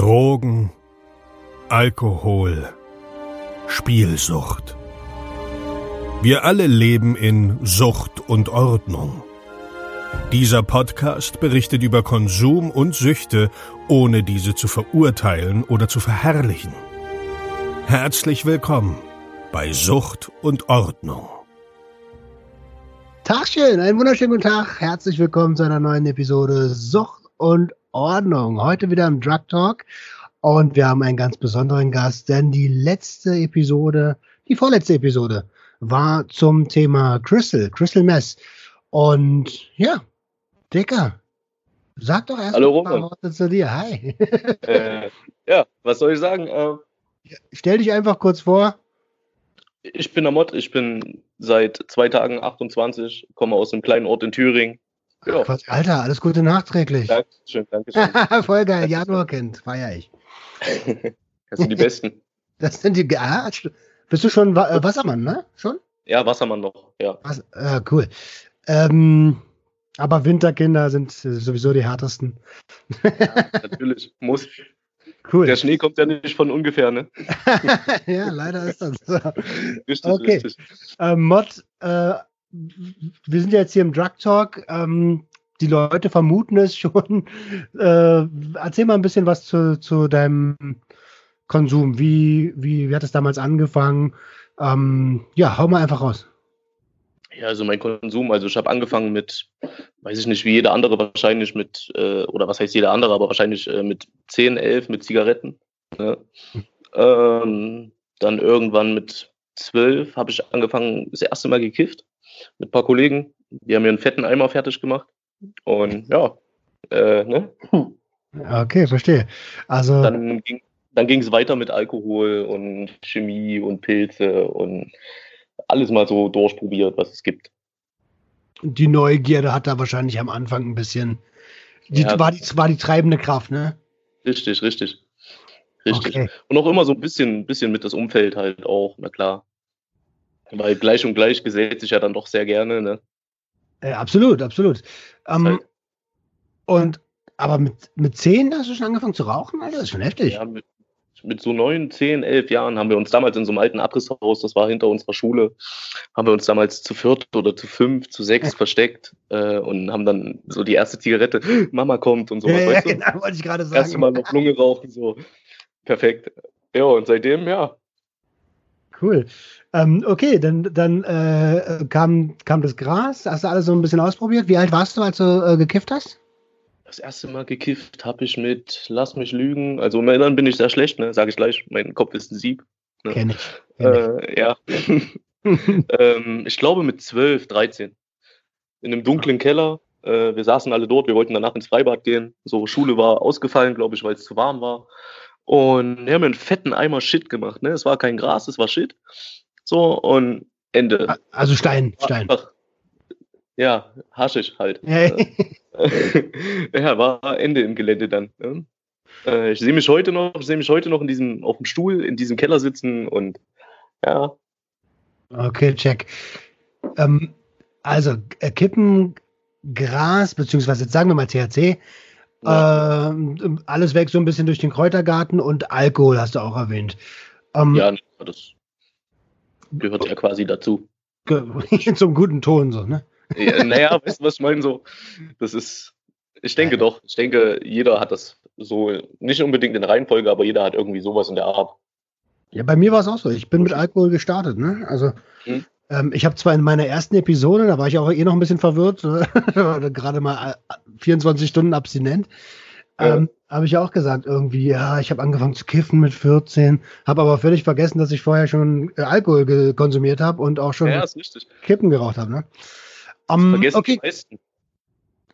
Drogen, Alkohol, Spielsucht. Wir alle leben in Sucht und Ordnung. Dieser Podcast berichtet über Konsum und Süchte, ohne diese zu verurteilen oder zu verherrlichen. Herzlich willkommen bei Sucht und Ordnung. Tagchen, einen wunderschönen guten Tag. Herzlich willkommen zu einer neuen Episode Sucht und Ordnung. Heute wieder im Drug Talk und wir haben einen ganz besonderen Gast, denn die letzte Episode, die vorletzte Episode war zum Thema Crystal, Crystal Mess. Und ja, Dicker, sag doch erst Hallo, ein paar. Worte zu dir. Hi. äh, ja, was soll ich sagen? Äh, Stell dich einfach kurz vor. ich bin der Mod, ich bin seit zwei Tagen 28, komme aus einem kleinen Ort in Thüringen. Ja, Quatsch, Alter, alles Gute nachträglich. Dankeschön, Dankeschön. Voll geil, Januarkind, feier ich. Das sind die Besten. Das sind die. Ah, st- bist du schon äh, Wassermann, ne? Schon? Ja, Wassermann noch, ja. Was? Äh, cool. Ähm, aber Winterkinder sind äh, sowieso die härtesten. Natürlich, muss. Cool. Der Schnee kommt ja nicht von ungefähr, ne? ja, leider ist das so. Richtig, Okay. richtig. Ähm, Mod, äh, wir sind ja jetzt hier im Drug Talk. Ähm, die Leute vermuten es schon. Äh, erzähl mal ein bisschen was zu, zu deinem Konsum. Wie, wie, wie hat es damals angefangen? Ähm, ja, hau mal einfach raus. Ja, also mein Konsum, also ich habe angefangen mit, weiß ich nicht, wie jeder andere wahrscheinlich mit, äh, oder was heißt jeder andere, aber wahrscheinlich äh, mit 10, 11 mit Zigaretten. Ne? Ähm, dann irgendwann mit 12 habe ich angefangen, das erste Mal gekifft mit ein paar Kollegen. Die haben mir einen fetten Eimer fertig gemacht. Und ja, äh, ne? Okay, verstehe. Also, dann ging dann ging es weiter mit Alkohol und Chemie und Pilze und alles mal so durchprobiert, was es gibt. die Neugierde hat da wahrscheinlich am Anfang ein bisschen. Die, Ja. war, die, war die treibende Kraft, ne? Richtig, richtig. Richtig. Okay. Und auch immer so ein bisschen, bisschen mit das Umfeld halt auch, na klar. Weil gleich und gleich gesellt sich ja dann doch sehr gerne, ne? Äh, absolut, absolut. Ähm, Halt- und aber mit, mit 10 hast du schon angefangen zu rauchen, Alter? Das ist schon heftig. Ja, mit, mit so neun, zehn, elf Jahren haben wir uns damals in so einem alten Abrisshaus, das war hinter unserer Schule, haben wir uns damals zu viert oder zu fünf, zu sechs versteckt äh, und haben dann so die erste Zigarette, Mama kommt und sowas, ja, ja, genau, wollte ich gerade sagen. Mal noch Lunge rauchen, so. Perfekt. Ja, und seitdem, ja, Cool. Ähm, okay, dann, dann äh, kam, kam das Gras. Hast du alles so ein bisschen ausprobiert? Wie alt warst du, als du äh, gekifft hast? Das erste Mal gekifft habe ich mit, lass mich lügen, also im Erinnern bin ich sehr schlecht, ne, sage ich gleich, mein Kopf ist ein Sieb. Ja. Kenn ich. Kenn Äh, ja. ich. ähm, ich glaube mit 12, 13. In einem dunklen Keller. Äh, wir saßen alle dort, wir wollten danach ins Freibad gehen. So, Schule war ausgefallen, glaube ich, weil es zu warm war. Und wir haben einen fetten Eimer Shit gemacht. Ne? Es war kein Gras, es war Shit. So, und Ende. also Stein, Stein. einfach- ja, haschig halt. Ja, ja, war Ende im Gelände dann. Ne? Äh, ich sehe mich heute noch, ich sehe mich heute noch in diesem, auf dem Stuhl in diesem Keller sitzen und ja, Okay, check. Ähm, also äh, Kippen, Gras, beziehungsweise jetzt sagen wir mal THC, ja, ähm, alles weg so ein bisschen durch den Kräutergarten und Alkohol hast du auch erwähnt. Ähm, ja, das gehört ja quasi dazu. Zum guten Ton so, ne? Ja, naja, weißt du, was ich meine? So, das ist, ich denke Ja. doch, ich denke, jeder hat das so, nicht unbedingt in Reihenfolge, aber jeder hat irgendwie sowas in der Art. Ja, bei mir war es auch so. Ich bin mit Alkohol gestartet, ne? Also Mhm. Ähm, ich habe zwar in meiner ersten Episode, da war ich auch eh noch ein bisschen verwirrt, gerade mal äh, 24 Stunden abstinent, Ja. ähm, habe ich ja auch gesagt, irgendwie, ja, ich habe angefangen zu kiffen mit 14, habe aber völlig vergessen, dass ich vorher schon äh, Alkohol konsumiert habe und auch schon Ja. Kippen geraucht habe, ne? Ähm, Vergessen okay, die meisten.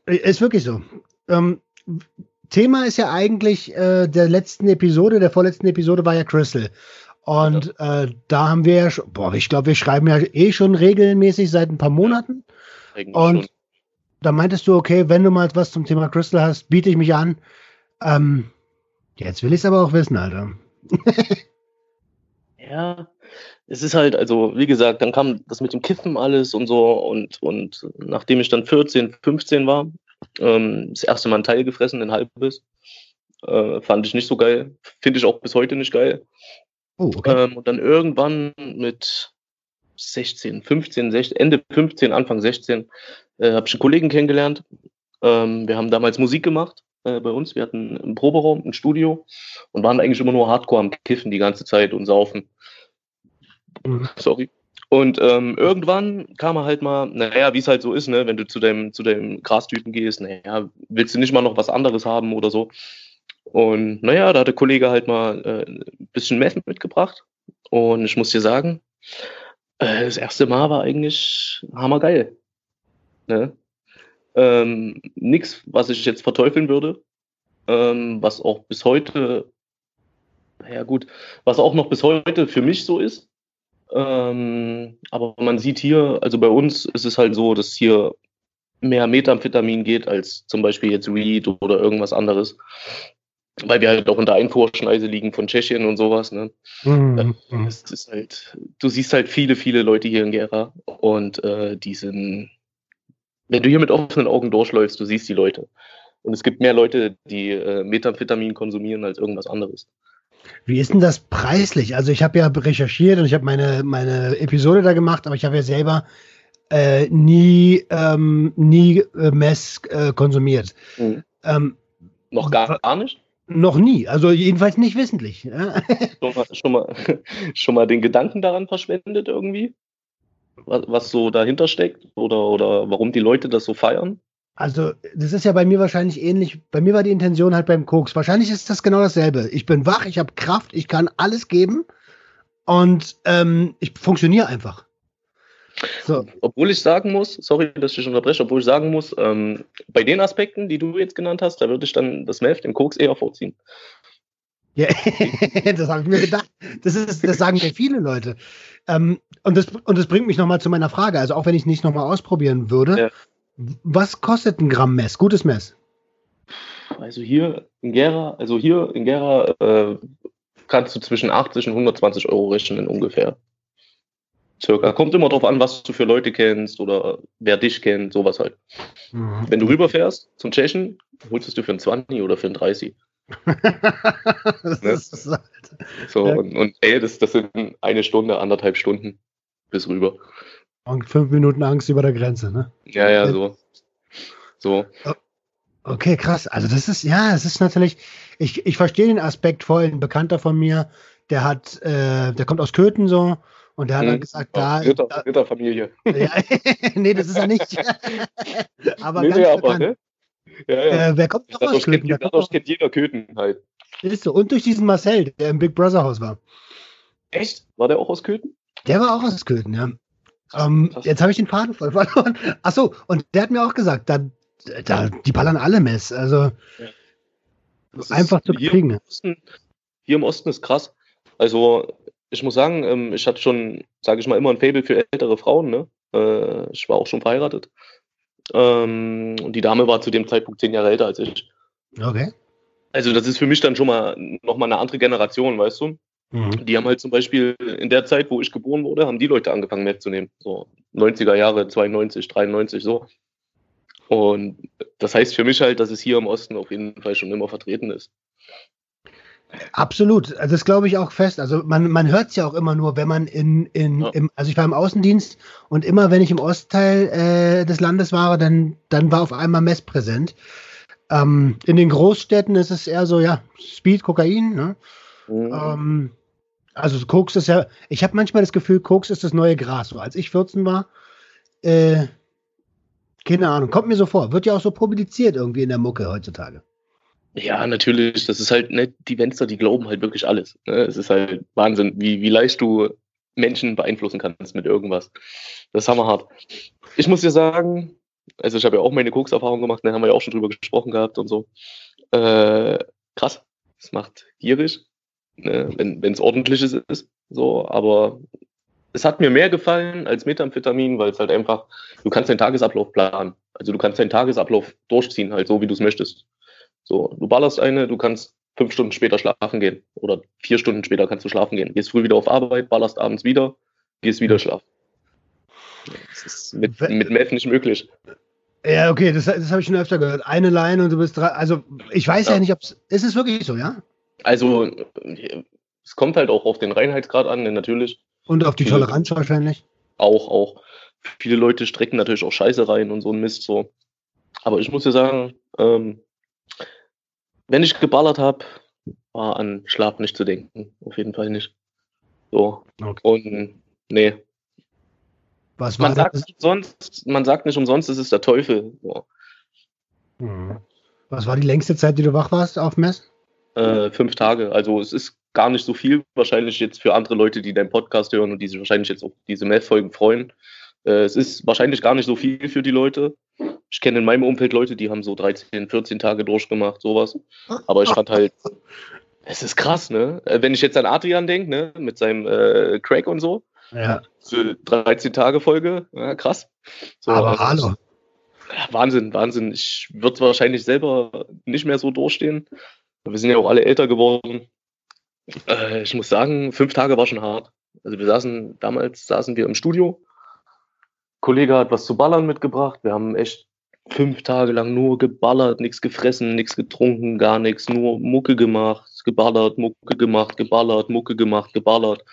ist wirklich so. Ähm, Thema ist ja eigentlich äh, der letzten Episode, der vorletzten Episode war ja Crystal. Und äh, da haben wir ja schon, boah, ich glaube, wir schreiben ja eh schon regelmäßig seit ein paar Monaten. Eigentlich Und schon. da meintest du, okay, wenn du mal was zum Thema Crystal hast, biete ich mich an. Ähm, jetzt will ich es aber auch wissen, Alter. Ja, es ist halt, also wie gesagt, dann kam das mit dem Kiffen alles und so und, und nachdem ich dann 14, 15 war, ähm, das erste Mal ein Teil gefressen, ein halbes. Äh, fand ich nicht so geil. Finde ich auch bis heute nicht geil. Oh, okay. Ähm, und dann irgendwann mit 16, 15, 16, Ende 15, Anfang 16, äh, habe ich einen Kollegen kennengelernt. Ähm, wir haben damals Musik gemacht äh, bei uns. Wir hatten einen Proberaum, ein Studio und waren eigentlich immer nur Hardcore am Kiffen die ganze Zeit und saufen. Mhm. Sorry. Und ähm, irgendwann kam er halt mal, naja, wie es halt so ist, ne, wenn du zu deinem, zu deinem Grastypen gehst, naja, willst du nicht mal noch was anderes haben oder so. Und naja, da hat der Kollege halt mal äh, ein bisschen Meth mitgebracht. Und ich muss dir sagen, äh, das erste Mal war eigentlich hammergeil. Ne? Ähm, nix, was ich jetzt verteufeln würde, ähm, was auch bis heute, ja gut, was auch noch bis heute für mich so ist. Ähm, aber man sieht hier, also bei uns ist es halt so, dass hier mehr Methamphetamin geht als zum Beispiel jetzt Weed oder irgendwas anderes weil wir halt auch in der Einfuhrschneise liegen von Tschechien und sowas. Ne? Mhm. Es ist halt, du siehst halt viele, viele Leute hier in Gera und äh, die sind, wenn du hier mit offenen Augen durchläufst, du siehst die Leute. Und es gibt mehr Leute, die äh, Methamphetamin konsumieren als irgendwas anderes. Wie ist denn das preislich? Also ich habe ja recherchiert und ich habe meine, meine Episode da gemacht, aber ich habe ja selber äh, nie, ähm, nie äh, Mess äh, konsumiert. Mhm. Ähm, Noch gar, gar nicht? Noch nie, also jedenfalls nicht wissentlich. Schon, mal, schon, mal, schon mal den Gedanken daran verschwendet irgendwie? Was, was so dahinter steckt oder, oder warum die Leute das so feiern? Also, das ist ja bei mir wahrscheinlich ähnlich. Bei mir war die Intention halt beim Koks. Wahrscheinlich ist das genau dasselbe. Ich bin wach, ich habe Kraft, ich kann alles geben und ähm, ich funktioniere einfach. So. Obwohl ich sagen muss, sorry, dass ich dich unterbreche, obwohl ich sagen muss, ähm, bei den Aspekten, die du jetzt genannt hast, da würde ich dann das Meth, den Koks eher vorziehen. Ja, das habe ich mir gedacht. Das, ist, das sagen mir viele Leute. Ähm, und, das, und das bringt mich nochmal zu meiner Frage. Also auch wenn ich nicht nochmal ausprobieren würde, ja. was kostet ein Gramm Mess? Gutes Mess? Also hier in Gera, also hier in Gera äh, kannst du zwischen 80 und 120 Euro rechnen ungefähr. Circa. Kommt immer drauf an, was du für Leute kennst oder wer dich kennt, sowas halt. Mhm. Wenn du rüberfährst zum Tschechen, holst du es dir für einen 20 oder für einen 30. ne? halt so, ja. und, und ey, das, das sind eine Stunde, anderthalb Stunden bis rüber. Und fünf Minuten Angst über der Grenze, ne? Ja, ja, so. So. Okay, krass. Also das ist, ja, es ist natürlich, ich, ich verstehe den Aspekt voll. Ein Bekannter von mir, der hat, äh, der kommt aus Köthen so und der hat dann hm. gesagt, da. Ritter, da, Ritterfamilie. Ja, nee, das ist er nicht. aber nee, ganz nee, aber, ne? Ja, ja. Äh, wer kommt noch aus Köthen? Kennt, dadurch kennt jeder Köthen halt. Ist so. Und durch diesen Marcel, der im Big Brother Haus war. Echt? War der auch aus Köthen? Der war auch aus Köthen, ja. Ähm, jetzt habe ich den Faden voll verloren. Achso, und der hat mir auch gesagt, da, da, die ballern alle Mess. Also ja. einfach zu kriegen. Im Osten, hier im Osten ist krass. Also ich muss sagen, ähm, ich hatte schon, sage ich mal, immer ein Faible für ältere Frauen. Ne? Äh, ich war auch schon verheiratet. Ähm, und die Dame war zu dem Zeitpunkt zehn Jahre älter als ich. Okay. Also das ist für mich dann schon mal nochmal eine andere Generation, weißt du? Mhm. Die haben halt zum Beispiel in der Zeit, wo ich geboren wurde, haben die Leute angefangen mitzunehmen. So 90er Jahre, 92, 93, so. Und das heißt für mich halt, dass es hier im Osten auf jeden Fall schon immer vertreten ist. Absolut, also das glaube ich auch fest. Also man, man hört es ja auch immer nur, wenn man in, in ja. im, also ich war im Außendienst und immer wenn ich im Ostteil äh, des Landes war, dann, dann war auf einmal Mess präsent. Ähm, in den Großstädten ist es eher so, ja, Speed, Kokain, ne? Mhm. Ähm, also Koks ist ja, ich habe manchmal das Gefühl, Koks ist das neue Gras. So als ich 14 war, äh, keine Ahnung, kommt mir so vor. Wird ja auch so publiziert irgendwie in der Mucke heutzutage. Ja, natürlich. Das ist halt, ne, die Fenster, die glauben halt wirklich alles. Ne? Es ist halt Wahnsinn, wie, wie leicht du Menschen beeinflussen kannst mit irgendwas. Das ist hammerhart. Ich muss dir sagen, also ich habe ja auch meine Koks-Erfahrung gemacht, da ne, haben wir ja auch schon drüber gesprochen gehabt und so. Äh, krass. Es macht gierig, ne? wenn es ordentliches ist. So, aber es hat mir mehr gefallen als Methamphetamin, weil es halt einfach, du kannst deinen Tagesablauf planen. Also du kannst deinen Tagesablauf durchziehen, halt so, wie du es möchtest. So, du ballerst eine, du kannst fünf Stunden später schlafen gehen oder vier Stunden später kannst du schlafen gehen. Gehst früh wieder auf Arbeit, ballerst abends wieder, gehst wieder schlafen. Das ist mit, mit Meth nicht möglich. Ja, okay, das, das habe ich schon öfter gehört. Eine Line und du bist drei. Also, ich weiß ja, ja nicht, ob es. Ist es wirklich so, ja? Also, es kommt halt auch auf den Reinheitsgrad an, natürlich. Und auf die viele, Toleranz wahrscheinlich. Auch, auch. Viele Leute strecken natürlich auch Scheiße rein und so ein Mist so. Aber ich muss dir sagen, ähm, wenn ich geballert habe, war an Schlaf nicht zu denken. Auf jeden Fall nicht. So. Okay. Und nee. Was man, sagt nicht umsonst, man sagt nicht umsonst, es ist der Teufel. So. Hm. Was war die längste Zeit, die du wach warst auf Mess? Äh, fünf Tage. Also es ist gar nicht so viel, wahrscheinlich jetzt für andere Leute, die deinen Podcast hören und die sich wahrscheinlich jetzt auf diese Meth-Folgen freuen. Äh, es ist wahrscheinlich gar nicht so viel für die Leute. Ich kenne in meinem Umfeld Leute, die haben so 13, 14 Tage durchgemacht, sowas. Aber ich fand halt, es ist krass, ne? Äh, wenn ich jetzt an Adrian denke, ne, mit seinem äh, Crack und so. Ja. So 13 Tage Folge, ja, krass. So, Aber hallo. Ja, Wahnsinn, Wahnsinn. Ich würde wahrscheinlich selber nicht mehr so durchstehen. Wir sind ja auch alle älter geworden. Äh, ich muss sagen, fünf Tage war schon hart. Also wir saßen, damals saßen wir im Studio. Kollege hat was zu ballern mitgebracht. Wir haben echt fünf Tage lang nur geballert, nichts gefressen, nichts getrunken, gar nichts, nur Mucke gemacht, geballert, Mucke gemacht, geballert, Mucke gemacht, geballert.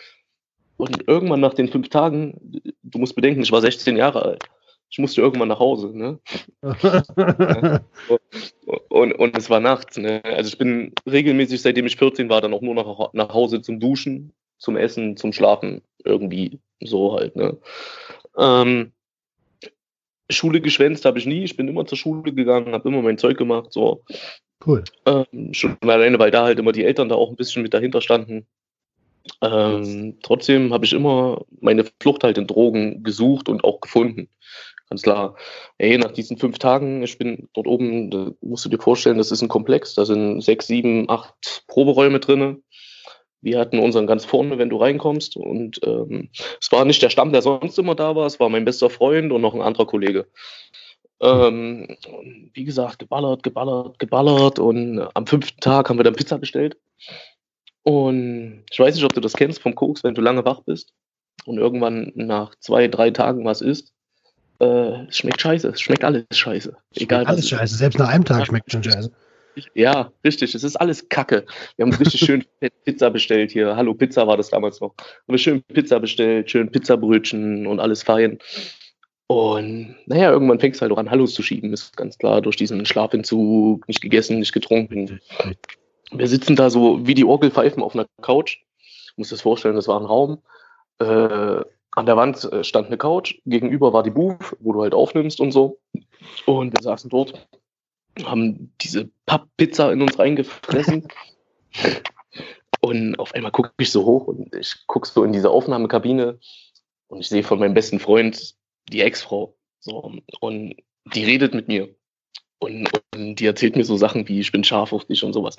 Und irgendwann nach den fünf Tagen, du musst bedenken, ich war 16 Jahre alt. Ich musste irgendwann nach Hause, ne? und, und es war nachts, ne? Also ich bin regelmäßig, seitdem ich 14 war, dann auch nur nach, nach Hause zum Duschen, zum Essen, zum Schlafen. Irgendwie so halt, ne? Ähm, Schule geschwänzt habe ich nie. Ich bin immer zur Schule gegangen, habe immer mein Zeug gemacht. So. Cool. Ähm, schon alleine, weil da halt immer die Eltern da auch ein bisschen mit dahinter standen. Ähm, trotzdem habe ich immer meine Flucht halt in Drogen gesucht und auch gefunden. Ganz klar. Ey, nach diesen fünf Tagen, ich bin dort oben, da musst du dir vorstellen, das ist ein Komplex. Da sind sechs, sieben, acht Proberäume drin. Wir hatten unseren ganz vorne, wenn du reinkommst. Und ähm, es war nicht der Stamm, der sonst immer da war. Es war mein bester Freund und noch ein anderer Kollege. Ähm, wie gesagt, geballert, geballert, geballert. Und am fünften Tag haben wir dann Pizza bestellt. Und ich weiß nicht, ob du das kennst vom Koks, wenn du lange wach bist und irgendwann nach zwei, drei Tagen was isst. Äh, es schmeckt scheiße. Es schmeckt alles scheiße. Egal. Alles scheiße. Selbst nach einem Tag schmeckt schon scheiße. Ja, richtig. Es ist alles Kacke. Wir haben richtig schön Pizza bestellt hier. Hallo Pizza war das damals noch. Haben wir schön Pizza bestellt, schön Pizzabrötchen und alles fein. Und naja, irgendwann fängst du halt auch an, Hallos zu schieben, ist ganz klar, durch diesen Schlafentzug, nicht gegessen, nicht getrunken. Wir sitzen da so wie die Orgelpfeifen auf einer Couch. Ich muss das vorstellen, das war ein Raum. Äh, an der Wand äh, stand eine Couch, gegenüber war die Booth, wo du halt aufnimmst und so. Und wir saßen dort haben diese Papppizza in uns reingefressen. und auf einmal gucke ich so hoch und ich gucke so in diese Aufnahmekabine und ich sehe von meinem besten Freund die Ex-Frau. So, und die redet mit mir. Und, und, die erzählt mir so Sachen wie, ich bin scharf auf dich und sowas.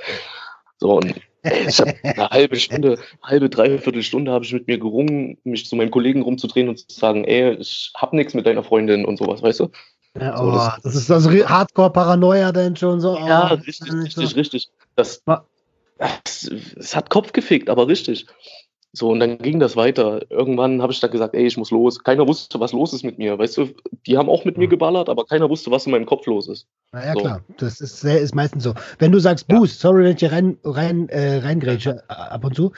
So, und ich habe eine halbe Stunde, halbe, dreiviertel Stunde habe ich mit mir gerungen, mich zu meinem Kollegen rumzudrehen und zu sagen, ey, ich hab nichts mit deiner Freundin und sowas, weißt du? Ja, oh, so, das, das, ist also Hardcore-Paranoia denn schon so. Ja, oh, richtig, richtig, so. richtig. Das, das, das, hat Kopf gefickt, aber richtig. So, und dann ging das weiter. Irgendwann habe ich dann gesagt, ey, ich muss los. Keiner wusste, was los ist mit mir. Weißt du, die haben auch mit mir geballert, aber keiner wusste, was in meinem Kopf los ist. Na ja, so. klar. Das ist, sehr, ist meistens so. Wenn du sagst Boost, ja. sorry, wenn ich hier rein, rein, äh, reingrätsche ab und zu.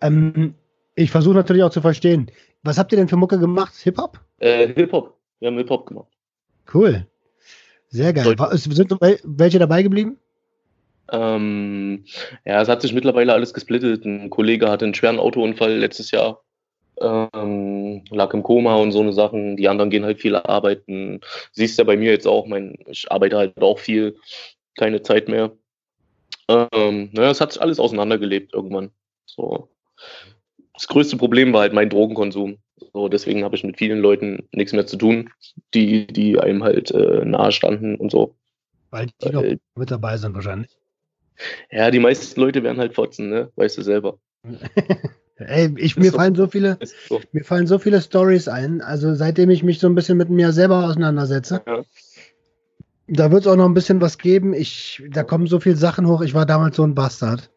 Ähm, ich versuche natürlich auch zu verstehen. Was habt ihr denn für Mucke gemacht? Hip-Hop? Äh, Hip-Hop. Wir haben Hip-Hop gemacht. Cool. Sehr geil. Sind welche dabei geblieben? Ähm, ja, es hat sich mittlerweile alles gesplittet. Ein Kollege hatte einen schweren Autounfall letztes Jahr, ähm, lag im Koma und so eine Sachen. Die anderen gehen halt viel arbeiten. Siehst ja bei mir jetzt auch, mein, ich arbeite halt auch viel, keine Zeit mehr. Ähm, naja, es hat sich alles auseinandergelebt irgendwann. So. Das größte Problem war halt mein Drogenkonsum. So, deswegen habe ich mit vielen Leuten nichts mehr zu tun, die, die einem halt äh, nahe standen und so. Weil die noch mit dabei sind wahrscheinlich. Ja, die meisten Leute werden halt fotzen, ne? Weißt du selber. Ey, ich, mir so. fallen so viele, so. mir fallen so viele Stories ein. Also seitdem ich mich so ein bisschen mit mir selber auseinandersetze, ja. da wird es auch noch ein bisschen was geben. Ich, da kommen so viele Sachen hoch. Ich war damals so ein Bastard.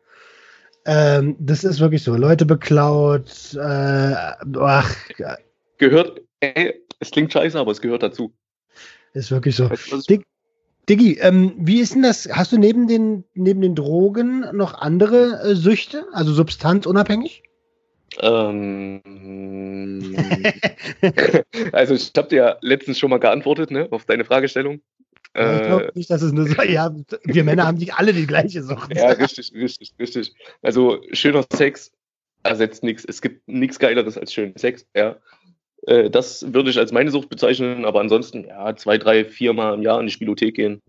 Ähm, das ist wirklich so. Leute beklaut. Äh, ach. Gehört, ey, es klingt scheiße, aber es gehört dazu. Ist wirklich so. Dig Diggi, ähm, wie ist denn das? Hast du neben den, neben den Drogen noch andere äh, Süchte, also substanzunabhängig? Ähm, also ich habe dir ja letztens schon mal geantwortet, ne, auf deine Fragestellung. Ja, ich glaube nicht, dass es nur so, ja, wir Männer haben nicht alle die gleiche Sucht. Ja, richtig, richtig, richtig. Also schöner Sex ersetzt nichts. Es gibt nichts Geileres als schönen Sex, ja. Äh, das würde ich als meine Sucht bezeichnen, aber ansonsten, ja, zwei, drei, vier Mal im Jahr in die Spielothek gehen,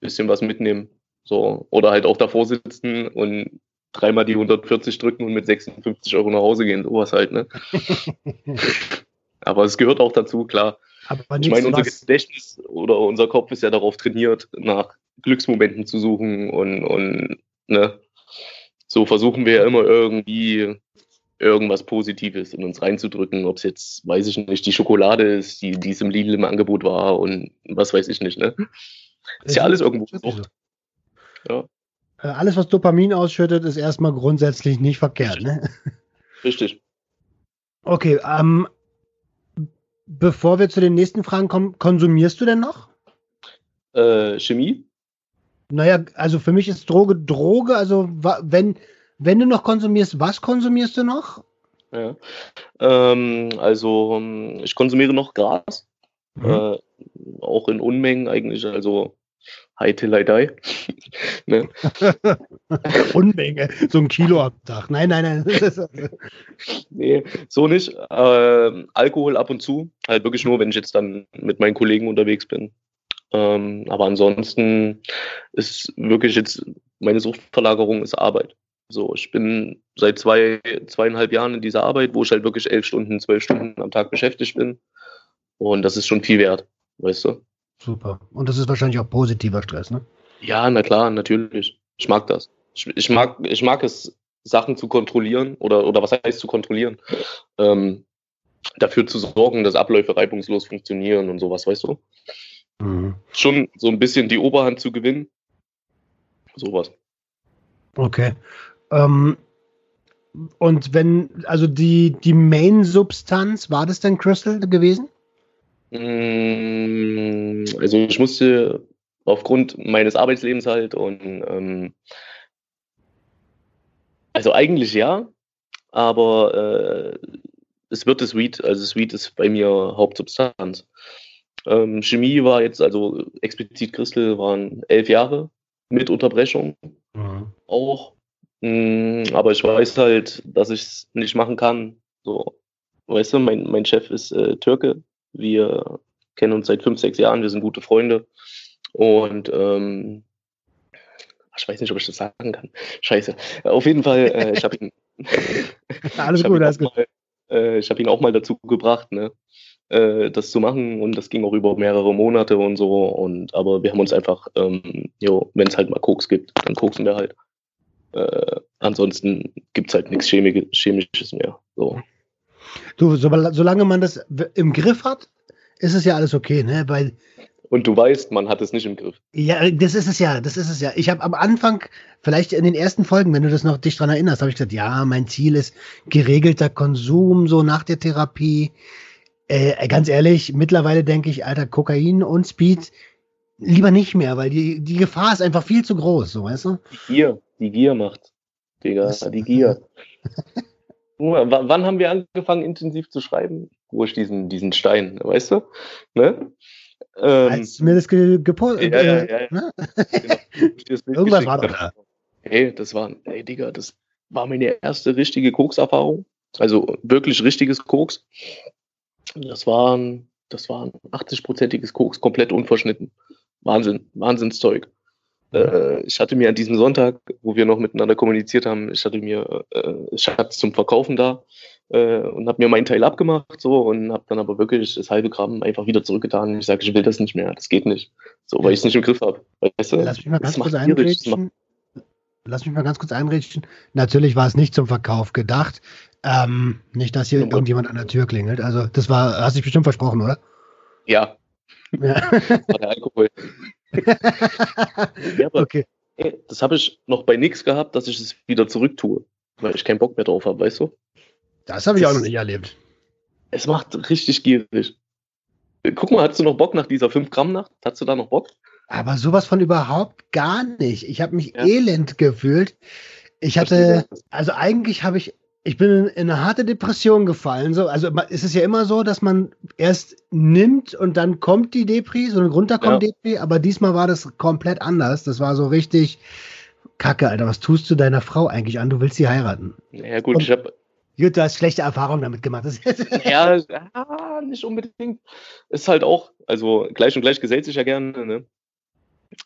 bisschen was mitnehmen. So, oder halt auch davor sitzen und dreimal die 140 drücken und mit 56 Euro nach Hause gehen, sowas halt, ne? aber es gehört auch dazu, klar. Aber ich meine, unser was. Gedächtnis oder unser Kopf ist ja darauf trainiert, nach Glücksmomenten zu suchen und, und ne, so versuchen wir ja immer irgendwie irgendwas Positives in uns reinzudrücken, ob es jetzt, weiß ich nicht, die Schokolade ist, die, die es im Lidl im Angebot war und was weiß ich nicht, ne? Ist ja alles irgendwo Sucht. Ja. Äh, alles, was Dopamin ausschüttet, ist erstmal grundsätzlich nicht verkehrt, ne? Richtig. Okay, ähm, bevor wir zu den nächsten Fragen kommen, konsumierst du denn noch? Äh, Chemie? Naja, also für mich ist Droge Droge, also wenn, wenn du noch konsumierst, was konsumierst du noch? Ja. Ähm, also ähm, ich konsumiere noch Gras, mhm. äh, auch in Unmengen eigentlich, also High till I die. ne? Unmenge, so ein Kilo am Tag. Nein, nein, nein. nee, so nicht. Äh, Alkohol ab und zu, halt wirklich nur, wenn ich jetzt dann mit meinen Kollegen unterwegs bin. Ähm, aber ansonsten ist wirklich jetzt meine Suchtverlagerung ist Arbeit. So, ich bin seit zwei, zweieinhalb Jahren in dieser Arbeit, wo ich halt wirklich elf Stunden, zwölf Stunden am Tag beschäftigt bin. Und das ist schon viel wert, weißt du? Super. Und das ist wahrscheinlich auch positiver Stress, ne? Ja, na klar, natürlich. Ich mag das. Ich, ich mag, ich mag es, Sachen zu kontrollieren oder, oder was heißt zu kontrollieren? Ähm, dafür zu sorgen, dass Abläufe reibungslos funktionieren und sowas, weißt du? Mhm. Schon so ein bisschen die Oberhand zu gewinnen. Sowas. Okay. Ähm, und wenn, also die, die Main-Substanz, war das denn Crystal gewesen? Mm, also ich musste aufgrund meines Arbeitslebens halt und ähm, also eigentlich ja, aber äh, es wird das Weed, also das Weed ist bei mir Hauptsubstanz. Ähm, Chemie war jetzt, also explizit Crystal waren elf Jahre mit Unterbrechung mhm. auch. Mh, mm, aber ich weiß halt, dass ich es nicht machen kann. So, weißt du, mein, mein Chef ist äh, Türke wir kennen uns seit fünf, sechs Jahren, wir sind gute Freunde. Und ähm, ich weiß nicht, ob ich das sagen kann. Scheiße. Auf jeden Fall, äh, ich habe ihn. alles gut, alles gut. Mal, äh, ich habe ihn auch mal dazu gebracht, ne, äh, das zu machen und das ging auch über mehrere Monate und so. Und aber wir haben uns einfach, ähm, jo, wenn es halt mal Koks gibt, dann koksen wir halt. Äh, ansonsten gibt es halt nichts Chemisches mehr. So. Du, so, solange man das im Griff hat, ist es ja alles okay, ne? Weil und du weißt, man hat es nicht im Griff. Ja, das ist es ja, das ist es ja. Ich habe am Anfang, vielleicht in den ersten Folgen, wenn du das noch dich dran erinnerst, habe ich gesagt, ja, mein Ziel ist geregelter Konsum, so nach der Therapie. Äh, ganz ehrlich, mittlerweile denke ich, Alter, Kokain und Speed lieber nicht mehr, weil die, die Gefahr ist einfach viel zu groß, so weißt du? Die Gier, die Gier macht, Digga, die Gier. wann haben wir angefangen, intensiv zu schreiben? Wo ich diesen, diesen Stein, weißt du? Ne? Ähm, Als mir das gepostet ja, ja, ja, ja. Ne? Genau. Irgendwas war doch da. Hey, das war, ey Digga, das war meine erste richtige Koks-Erfahrung. Also wirklich richtiges Koks. Das waren, das waren 80-prozentiges Koks, komplett unverschnitten. Wahnsinn, Wahnsinnszeug. Äh, ich hatte mir an diesem Sonntag, wo wir noch miteinander kommuniziert haben, ich hatte mir äh, Schatz zum Verkaufen da äh, und habe mir meinen Teil abgemacht so und habe dann aber wirklich das halbe Gramm einfach wieder zurückgetan. Ich sage, ich will das nicht mehr, das geht nicht, so weil ich es nicht im Griff habe. Weißt du? Lass mich mal ganz kurz einreden. Lass mich mal ganz kurz einrichten. Natürlich war es nicht zum Verkauf gedacht. Ähm, nicht, dass hier irgendjemand an der Tür klingelt. Also, das war, hast du dich bestimmt versprochen, oder? Ja. ja. War der Alkohol ja, aber, okay. Ey, das habe ich noch bei nichts gehabt, dass ich es wieder zurücktue, weil ich keinen Bock mehr drauf habe, weißt du? Das habe ich das, auch noch nicht erlebt. Es macht richtig gierig. Guck mal, hattest du noch Bock nach dieser 5-Gramm-Nacht? Hattest du da noch Bock? Aber sowas von überhaupt gar nicht. Ich habe mich ja. elend gefühlt. Ich hatte, also eigentlich habe ich, ich bin in eine harte Depression gefallen. So, also es ist ja immer so, dass man erst nimmt und dann kommt die Depri, so eine runterkommt ja. Depri, aber diesmal war das komplett anders. Das war so richtig Kacke, Alter. Was tust du deiner Frau eigentlich an? Du willst sie heiraten. Ja gut, und, ich habe Gut, du hast schlechte Erfahrungen damit gemacht. ja, ja, nicht unbedingt. Ist halt auch, also gleich und gleich gesellt sich ja gerne, ne?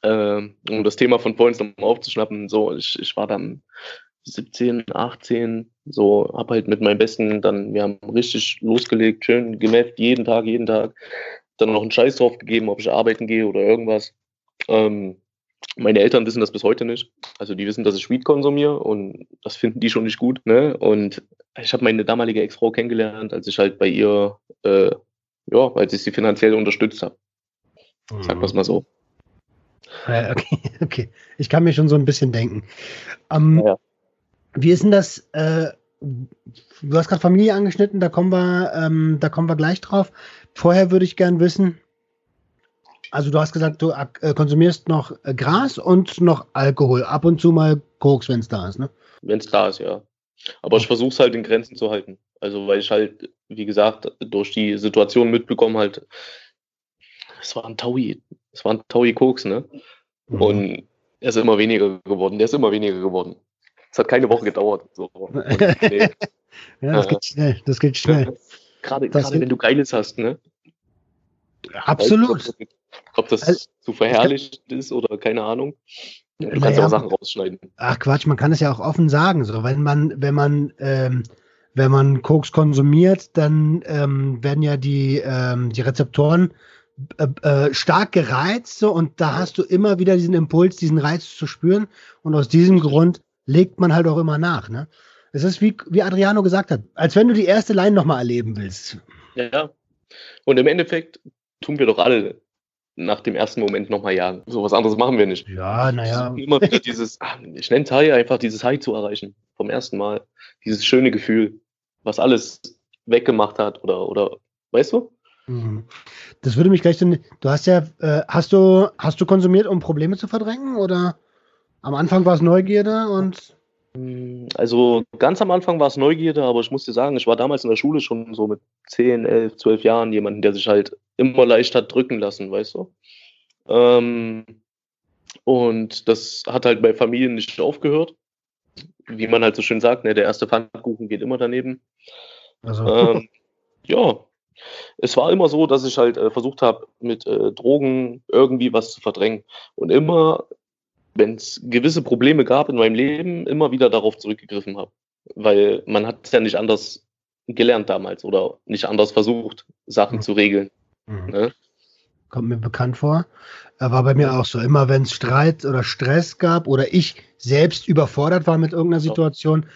Ähm, um das Thema von vorhin nochmal aufzuschnappen, so, ich, ich war dann 17, 18, so, hab halt mit meinem Besten dann, wir haben richtig losgelegt, schön gemäht, jeden Tag, jeden Tag. Dann noch einen Scheiß drauf gegeben, ob ich arbeiten gehe oder irgendwas. Ähm, meine Eltern wissen das bis heute nicht. Also die wissen, dass ich Weed konsumiere und das finden die schon nicht gut. Ne? Und ich habe meine damalige Ex-Frau kennengelernt, als ich halt bei ihr, äh, ja, als ich sie finanziell unterstützt habe. Mhm. Sag was mal so. okay, okay. Ich kann mir schon so ein bisschen denken. Ähm, ja, ja. Wie ist denn das? Äh, du hast gerade Familie angeschnitten, da kommen wir, ähm, da kommen wir gleich drauf. Vorher würde ich gern wissen, also du hast gesagt, du äh, konsumierst noch äh, Gras und noch Alkohol. Ab und zu mal Koks, wenn es da ist, ne? Wenn es da ist, ja. Aber ich versuche es halt in Grenzen zu halten. Also weil ich halt, wie gesagt, durch die Situation mitbekommen halt, es war ein Taui, es war ein Taui Koks, ne? Mhm. Und er ist immer weniger geworden. Der ist immer weniger geworden. Es hat keine Woche gedauert. So. Und, nee. ja, das geht schnell. Das geht schnell. Gerade, gerade wenn du Geiles hast, ne? Absolut. Ob das also, zu verherrlicht ist oder keine Ahnung. Du kannst ja, auch Sachen rausschneiden. Ach Quatsch, man kann es ja auch offen sagen. So, wenn man, wenn man, ähm, wenn man Koks konsumiert, dann ähm, werden ja die, ähm, die Rezeptoren äh, äh, stark gereizt so, und da hast du immer wieder diesen Impuls, diesen Reiz zu spüren. Und aus diesem Grund legt man halt auch immer nach. Ne? Es ist wie, wie Adriano gesagt hat, als wenn du die erste Line nochmal erleben willst. Ja. Und im Endeffekt tun wir doch alle nach dem ersten Moment nochmal jagen. So was anderes machen wir nicht. Ja, naja. Immer wieder dieses, ah, ich nenne es High, einfach dieses High zu erreichen. Vom ersten Mal. Dieses schöne Gefühl, was alles weggemacht hat oder, oder, weißt du? Mhm. Das würde mich gleich, du hast ja, äh, hast du, hast du konsumiert, um Probleme zu verdrängen oder am Anfang war es Neugierde und hm, also ganz am Anfang war es Neugierde, aber ich muss dir sagen, ich war damals in der Schule schon so mit 10, 11, 12 Jahren jemanden, der sich halt immer leicht hat drücken lassen, weißt du? Ähm, und das hat halt bei Familien nicht aufgehört. Wie man halt so schön sagt, ne, der erste Pfannkuchen geht immer daneben. Also. Ähm, ja, es war immer so, dass ich halt äh, versucht habe, mit äh, Drogen irgendwie was zu verdrängen. Und immer wenn es gewisse Probleme gab in meinem Leben, immer wieder darauf zurückgegriffen habe. Weil man hat es ja nicht anders gelernt damals oder nicht anders versucht, Sachen mhm. zu regeln. Mhm. Ne? Kommt mir bekannt vor. War bei mir auch so. Immer wenn es Streit oder Stress gab oder ich selbst überfordert war mit irgendeiner Situation,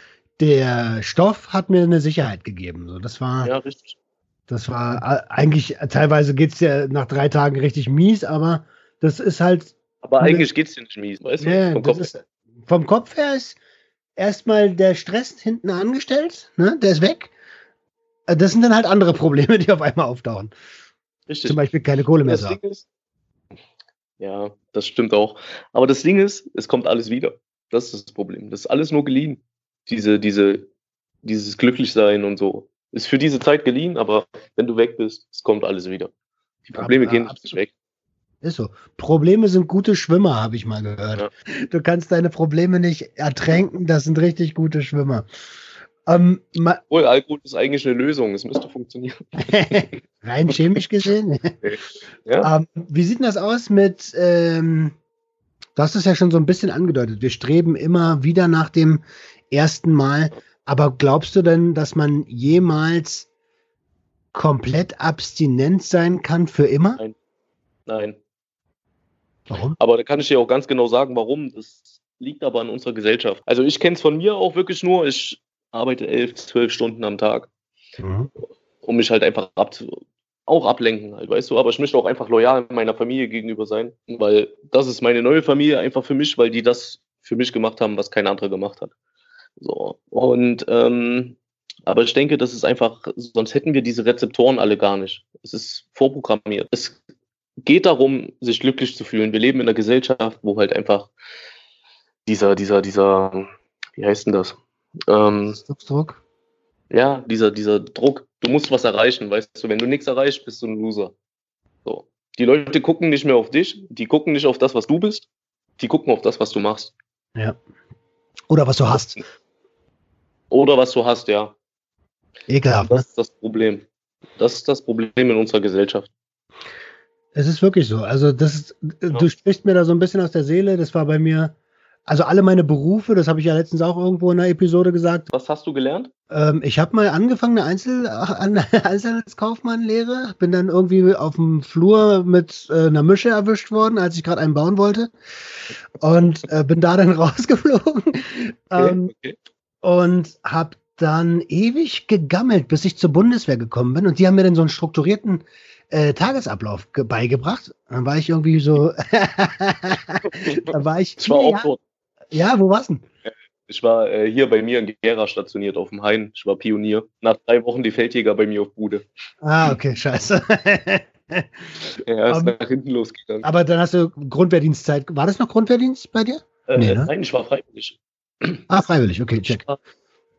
der Stoff hat mir eine Sicherheit gegeben. So, das war. Ja, richtig. Das war eigentlich, teilweise geht es ja nach drei Tagen richtig mies, aber das ist halt aber eigentlich geht es dir nicht mies, weißt du? vom, Kopf ist, vom Kopf her ist erstmal der Stress hinten angestellt, ne? der ist weg. Äh, das sind dann halt andere Probleme, die auf einmal auftauchen. Richtig. Zum Beispiel keine Kohle mehr haben. Ja, das stimmt auch. Aber das Ding ist, es kommt alles wieder. Das ist das Problem. Das ist alles nur geliehen. Diese, diese, dieses Glücklichsein und so. Ist für diese Zeit geliehen, aber wenn du weg bist, es kommt alles wieder. Die Probleme ja, gehen nicht weg. Ist so. Probleme sind gute Schwimmer, habe ich mal gehört. Ja. Du kannst deine Probleme nicht ertränken, das sind richtig gute Schwimmer. Ähm, Obwohl, Alkohol ist eigentlich eine Lösung, es müsste funktionieren. Rein chemisch gesehen. ja. ähm, wie sieht denn das aus mit, ähm, du hast es ja schon so ein bisschen angedeutet, wir streben immer wieder nach dem ersten Mal. Aber glaubst du denn, dass man jemals komplett abstinent sein kann für immer? Nein. Nein. Warum? Aber da kann ich dir auch ganz genau sagen, warum. Das liegt aber an unserer Gesellschaft. Also ich kenne es von mir auch wirklich nur. Ich arbeite elf, zwölf Stunden am Tag, mhm. um mich halt einfach ab, auch ablenken, halt, weißt du. Aber ich möchte auch einfach loyal meiner Familie gegenüber sein, weil das ist meine neue Familie einfach für mich, weil die das für mich gemacht haben, was kein anderer gemacht hat. So und ähm, aber ich denke, das ist einfach, sonst hätten wir diese Rezeptoren alle gar nicht. Es ist vorprogrammiert. Es geht darum, sich glücklich zu fühlen. Wir leben in einer Gesellschaft, wo halt einfach dieser, dieser, dieser, wie heißt denn das? Ähm, Druck. Ja, dieser, dieser Druck. Du musst was erreichen, weißt du. Wenn du nichts erreichst, bist du ein Loser. So. Die Leute gucken nicht mehr auf dich, die gucken nicht auf das, was du bist, die gucken auf das, was du machst. Ja. Oder was du hast. Oder was du hast, ja. Ekelhaft. Das ist das Problem. Das ist das Problem in unserer Gesellschaft. Es ist wirklich so. Also, das ist, ja. du sprichst mir da so ein bisschen aus der Seele. Das war bei mir, also alle meine Berufe, das habe ich ja letztens auch irgendwo in einer Episode gesagt. Was hast du gelernt? Ähm, ich habe mal angefangen, eine Einzel Einzelhandelskaufmannlehre, bin dann irgendwie auf dem Flur mit äh, einer Mische erwischt worden, als ich gerade einen bauen wollte. Und äh, bin da dann rausgeflogen. Okay, ähm, okay. Und habe dann ewig gegammelt, bis ich zur Bundeswehr gekommen bin. Und die haben mir dann so einen strukturierten äh, Tagesablauf beigebracht. Dann war ich irgendwie so. da war ich. Ich war auch dort. Ja, wo warst du denn? Ich war äh, hier bei mir in Gera stationiert auf dem Hain. Ich war Pionier. Nach drei Wochen die Feldjäger bei mir auf Bude. Ah, okay, scheiße. ja, ist um, nach hinten losgegangen. Aber dann hast du Grundwehrdienstzeit. War das noch Grundwehrdienst bei dir? Äh, nee, ne? Nein, ich war freiwillig. Ah, freiwillig, okay, check.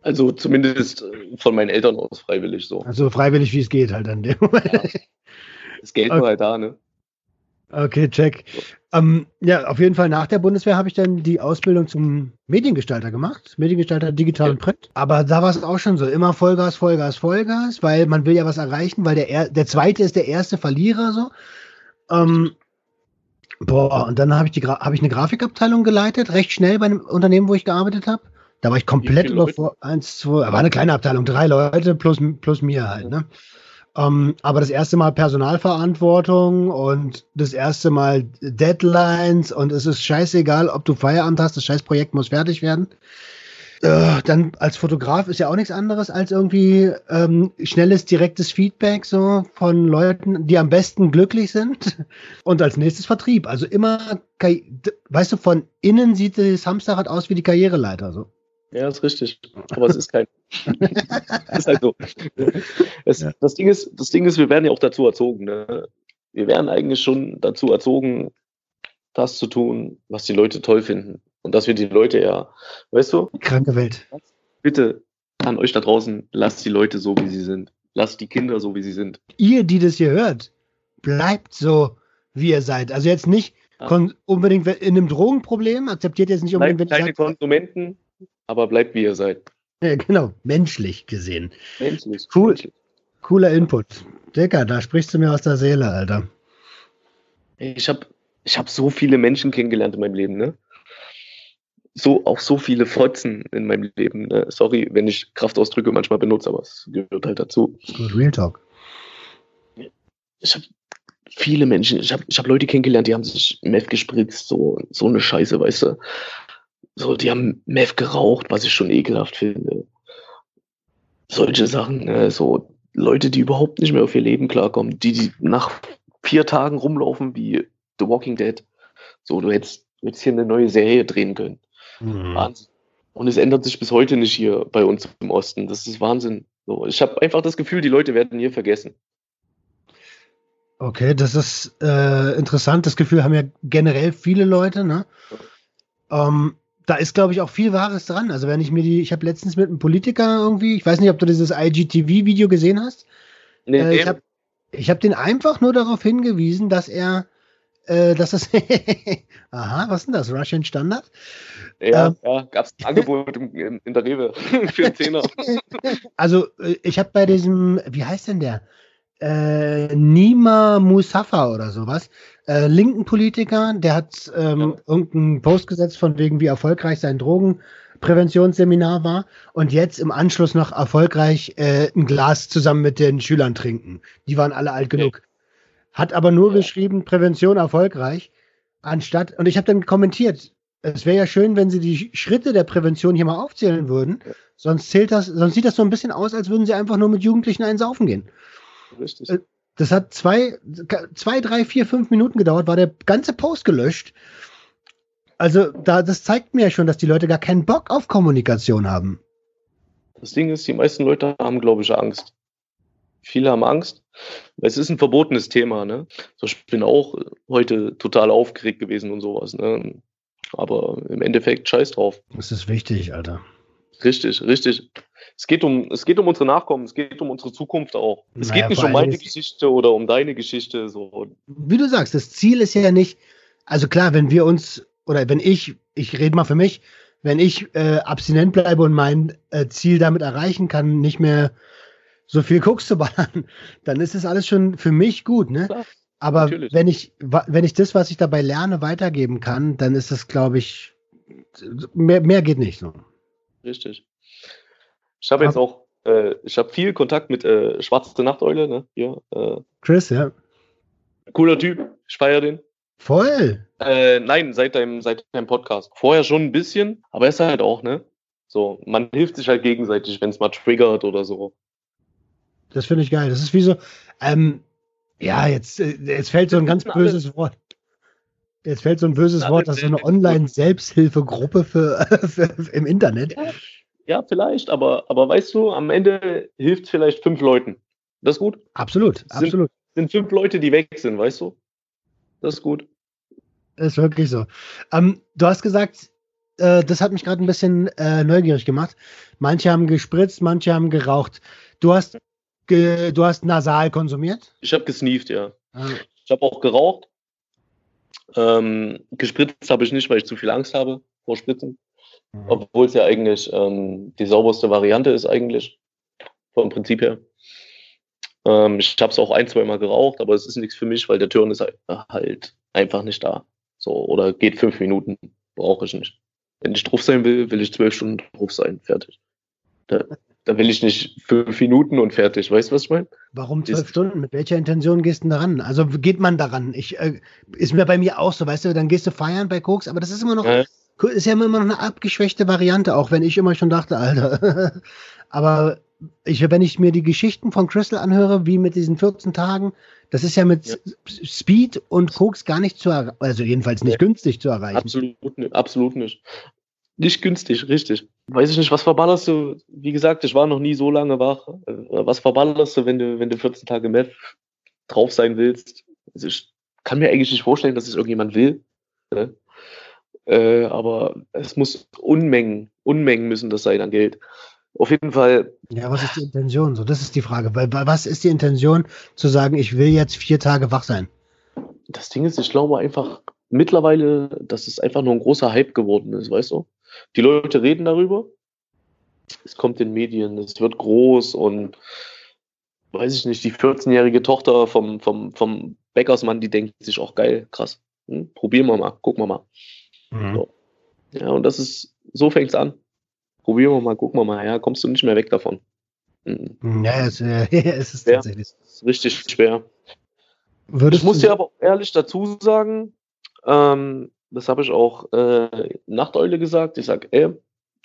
Also zumindest äh, von meinen Eltern aus freiwillig so. Also freiwillig, wie es geht halt an dem Moment. Ja. Das Geld okay. war halt da, ne? Okay, check. Ähm, ja, auf jeden Fall nach der Bundeswehr habe ich dann die Ausbildung zum Mediengestalter gemacht. Mediengestalter digital und Print. Aber da war es auch schon so, immer Vollgas, Vollgas, Vollgas, weil man will ja was erreichen, weil der, der zweite ist der erste Verlierer so. Ähm, boah, und dann habe ich, hab ich eine Grafikabteilung geleitet, recht schnell bei einem Unternehmen, wo ich gearbeitet habe. Da war ich komplett über eins, zwei, war eine kleine Abteilung, drei Leute plus, plus mir halt, ne? Um, ähm, aber das erste Mal Personalverantwortung und das erste Mal Deadlines und es ist scheißegal, ob du Feierabend hast, das Scheißprojekt muss fertig werden. Äh, dann als Fotograf ist ja auch nichts anderes als irgendwie ähm, schnelles, direktes Feedback so von Leuten, die am besten glücklich sind. Und als nächstes Vertrieb. Also immer, weißt du, von innen sieht das Hamsterrad aus wie die Karriereleiter so. Ja, ist richtig. Aber es ist kein. ist halt so. Es, ja. das, Ding ist, das Ding ist, wir werden ja auch dazu erzogen. Ne? Wir werden eigentlich schon dazu erzogen, das zu tun, was die Leute toll finden. Und dass wir die Leute ja, weißt du? Kranke Welt. Bitte an euch da draußen, lasst die Leute so, wie sie sind. Lasst die Kinder so, wie sie sind. Ihr, die das hier hört, bleibt so, wie ihr seid. Also jetzt nicht ja. unbedingt in einem Drogenproblem, akzeptiert jetzt nicht unbedingt. Bleibt keine Konsumenten, aber bleibt wie ihr seid. Ja, genau, menschlich gesehen. Menschlich. Cool. Menschlich. Cooler Input. Dicker, da sprichst du mir aus der Seele, Alter. Ich habe ich hab so viele Menschen kennengelernt in meinem Leben, ne? So, auch so viele Fotzen in meinem Leben. Ne? Sorry, wenn ich Kraftausdrücke manchmal benutze, aber es gehört halt dazu. Good Real Talk. Ich habe viele Menschen, ich habe ich hab Leute kennengelernt, die haben sich Meth gespritzt, so, so eine Scheiße, weißt du. So, die haben Meth geraucht, was ich schon ekelhaft finde. Solche Sachen, ne? so Leute, die überhaupt nicht mehr auf ihr Leben klarkommen, die, die nach vier Tagen rumlaufen wie The Walking Dead. So, du hättest, du hättest hier eine neue Serie drehen können. Mhm. Wahnsinn. Und es ändert sich bis heute nicht hier bei uns im Osten. Das ist Wahnsinn. So, ich habe einfach das Gefühl, die Leute werden hier vergessen. Okay, das ist äh, interessant. Das Gefühl haben ja generell viele Leute. Ne? Ähm, da ist, glaube ich, auch viel Wahres dran. Also wenn ich mir die, ich habe letztens mit einem Politiker irgendwie, ich weiß nicht, ob du dieses IGTV-Video gesehen hast. Nee, äh, ich habe hab den einfach nur darauf hingewiesen, dass er, äh, dass das, aha, was ist denn das, Russian Standard? Ja, ähm, ja gab es ein Angebot in, in, der Rewe für einen Zehner. Also äh, ich habe bei diesem, wie heißt denn der? Äh, Nima Musafa oder sowas äh, linken Politiker, der hat ähm, ja. irgendeinen Post gesetzt von wegen, wie erfolgreich sein Drogenpräventionsseminar war und jetzt im Anschluss noch erfolgreich äh, ein Glas zusammen mit den Schülern trinken. Die waren alle alt genug. Hat aber nur ja. geschrieben, Prävention erfolgreich, anstatt, und ich habe dann kommentiert, es wäre ja schön, wenn sie die Schritte der Prävention hier mal aufzählen würden. Sonst zählt das, sonst sieht das so ein bisschen aus, als würden sie einfach nur mit Jugendlichen einsaufen gehen. Richtig. Äh, das hat zwei, zwei, drei, vier, fünf Minuten gedauert, war der ganze Post gelöscht. Also, da, das zeigt mir ja schon, dass die Leute gar keinen Bock auf Kommunikation haben. Das Ding ist, die meisten Leute haben, glaube ich, Angst. viele haben Angst. Es ist ein verbotenes Thema, ne? Ich bin auch heute total aufgeregt gewesen und sowas, ne? Aber im Endeffekt scheiß drauf. Das ist wichtig, Alter. Richtig, richtig. Es geht um, es geht um unsere Nachkommen, es geht um unsere Zukunft auch. Es naja, geht nicht um meine Geschichte oder um deine Geschichte. So. Wie du sagst, das Ziel ist ja nicht, also klar, wenn wir uns, oder wenn ich, ich rede mal für mich, wenn ich äh, abstinent bleibe und mein äh, Ziel damit erreichen kann, nicht mehr so viel Koks zu ballern, dann ist es alles schon für mich gut, ne? Klar, Aber wenn ich, wenn ich das, was ich dabei lerne, weitergeben kann, dann ist das, glaube ich, mehr, mehr geht nicht so. Richtig. Ich habe jetzt auch, äh, ich habe viel Kontakt mit äh, Schwarze Nachteule, ne? Hier, äh, Chris, ja. Cooler Typ, ich feiere den. Voll. Äh, nein, seit deinem, seit deinem Podcast. Vorher schon ein bisschen, aber er ist halt auch, ne? So, man hilft sich halt gegenseitig, wenn es mal triggert oder so. Das finde ich geil. Das ist wie so, ähm, ja, jetzt, äh, jetzt fällt so ein ganz böses Wort. Jetzt fällt so ein böses Wort, das ist so eine Online-Selbsthilfegruppe für, für, im Internet. Ja, ja, vielleicht, aber, aber weißt du, am Ende hilft es vielleicht fünf Leuten. Das ist gut. Absolut, sind, absolut. Sind fünf Leute, die weg sind, weißt du? Das ist gut. Das ist wirklich so. Ähm, du hast gesagt, äh, das hat mich gerade ein bisschen äh, neugierig gemacht. Manche haben gespritzt, manche haben geraucht. Du hast, ge du hast nasal konsumiert? Ich habe gesneeft, ja. Ah. Ich habe auch geraucht. Ähm, gespritzt habe ich nicht, weil ich zu viel Angst habe vor Spritzen. Mhm. Obwohl es ja eigentlich ähm, die sauberste Variante ist, eigentlich. Vom Prinzip her. Ähm, ich habe es auch ein, zwei Mal geraucht, aber es ist nichts für mich, weil der Turn ist halt einfach nicht da. So, oder geht fünf Minuten, brauche ich nicht. Wenn ich drauf sein will, will ich zwölf Stunden drauf sein, fertig. Da, da will ich nicht fünf Minuten und fertig. Weißt du, was ich meine? Warum zwölf Stunden? Mit welcher Intention gehst du daran? Also geht man daran? Ich, äh, ist mir bei mir auch so, weißt du, dann gehst du feiern bei Koks, aber das ist immer noch, ja. ist ja immer noch eine abgeschwächte Variante, auch wenn ich immer schon dachte, Alter. aber ich, wenn ich mir die Geschichten von Crystal anhöre, wie mit diesen 14 Tagen, das ist ja mit ja. Speed und Koks gar nicht zu erreichen, also jedenfalls nicht ja. günstig zu erreichen. Absolut, absolut nicht. Nicht günstig, richtig. Weiß ich nicht, was verballerst du? Wie gesagt, ich war noch nie so lange wach. Äh, was verballerst du, wenn du, wenn du 14 Tage Meth drauf sein willst? Also ich kann mir eigentlich nicht vorstellen, dass es irgendjemand will. Ne? Äh, aber es muss Unmengen, Unmengen müssen das sein an Geld. Auf jeden Fall. Ja, was ist die Intention? So, das ist die Frage. Weil, was ist die Intention zu sagen, ich will jetzt vier Tage wach sein? Das Ding ist, ich glaube einfach mittlerweile, dass es einfach nur ein großer Hype geworden ist, weißt du? Die Leute reden darüber. Es kommt in Medien, es wird groß und weiß ich nicht, die 14-jährige Tochter vom, vom, vom Bäckersmann, die denkt sich auch geil, krass. Hm, probieren wir mal, gucken wir mal. Mhm. So. Ja, und das ist, so fängt es an probieren wir mal, gucken wir mal, ja, kommst du nicht mehr weg davon. Mhm. Ja, es, äh, es ist schwer. tatsächlich. Es ist richtig schwer. Würdest ich muss dir aber ehrlich dazu sagen, ähm, das habe ich auch äh, Nachteule gesagt. Ich sage, ey,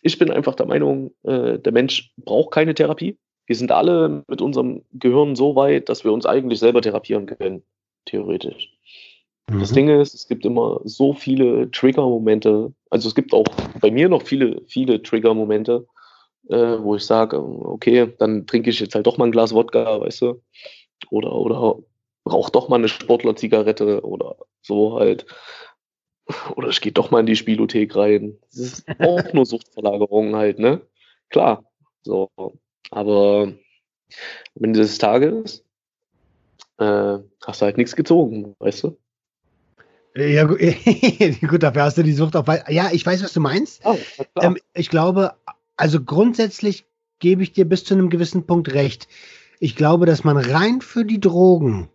ich bin einfach der Meinung, äh, der Mensch braucht keine Therapie. Wir sind alle mit unserem Gehirn so weit, dass wir uns eigentlich selber therapieren können, theoretisch. Mhm. Das Ding ist, es gibt immer so viele Trigger-Momente. Also es gibt auch bei mir noch viele, viele Trigger-Momente, äh, wo ich sage, okay, dann trinke ich jetzt halt doch mal ein Glas Wodka, weißt du? Oder, oder rauch doch mal eine Sportler-Zigarette oder so halt. Oder ich gehe doch mal in die Spielothek rein. Das ist auch nur Suchtverlagerung halt, ne? Klar. So. Aber am Ende des Tages äh, hast du halt nichts gezogen, weißt du? Ja, gut, dafür hast du die Sucht auf. Ja, ich weiß, was du meinst. Oh, ähm, ich glaube, also grundsätzlich gebe ich dir bis zu einem gewissen Punkt recht. Ich glaube, dass man rein für die Drogen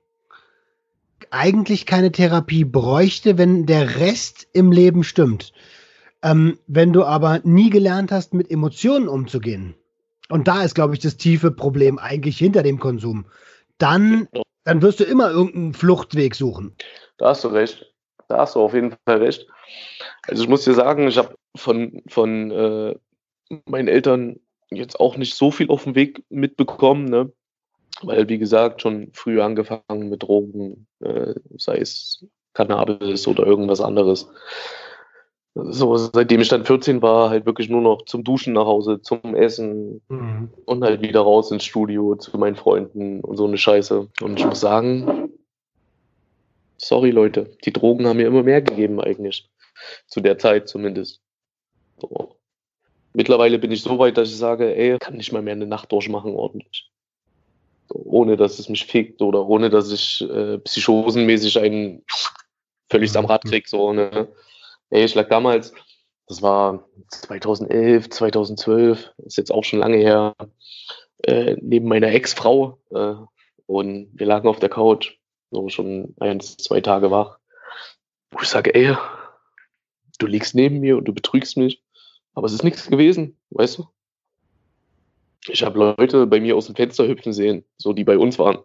eigentlich keine Therapie bräuchte, wenn der Rest im Leben stimmt. Ähm, wenn du aber nie gelernt hast, mit Emotionen umzugehen, und da ist, glaube ich, das tiefe Problem eigentlich hinter dem Konsum, dann, dann wirst du immer irgendeinen Fluchtweg suchen. Da hast du recht. Da hast du auf jeden Fall recht. Also ich muss dir sagen, ich habe von, von äh, meinen Eltern jetzt auch nicht so viel auf dem Weg mitbekommen, ne? weil wie gesagt schon früh angefangen mit Drogen, äh, sei es Cannabis oder irgendwas anderes. So, seitdem ich dann 14 war, halt wirklich nur noch zum Duschen nach Hause, zum Essen mhm. und halt wieder raus ins Studio zu meinen Freunden und so eine Scheiße. Und ich muss sagen, sorry Leute, die Drogen haben mir immer mehr gegeben eigentlich. Zu der Zeit zumindest. So. Mittlerweile bin ich so weit, dass ich sage, ey, kann nicht mal mehr eine Nacht durchmachen ordentlich. Ohne dass es mich fickt oder ohne dass ich äh, psychosenmäßig einen völlig am Rad krieg. So, ne? Ey, ich lag damals, das war 2011, 2012, ist jetzt auch schon lange her, äh, neben meiner Ex-Frau äh, und wir lagen auf der Couch, so schon ein, zwei Tage wach, ich sage, ey, du liegst neben mir und du betrügst mich, aber es ist nichts gewesen, weißt du? Ich habe Leute bei mir aus dem Fenster hüpfen sehen, so die bei uns waren,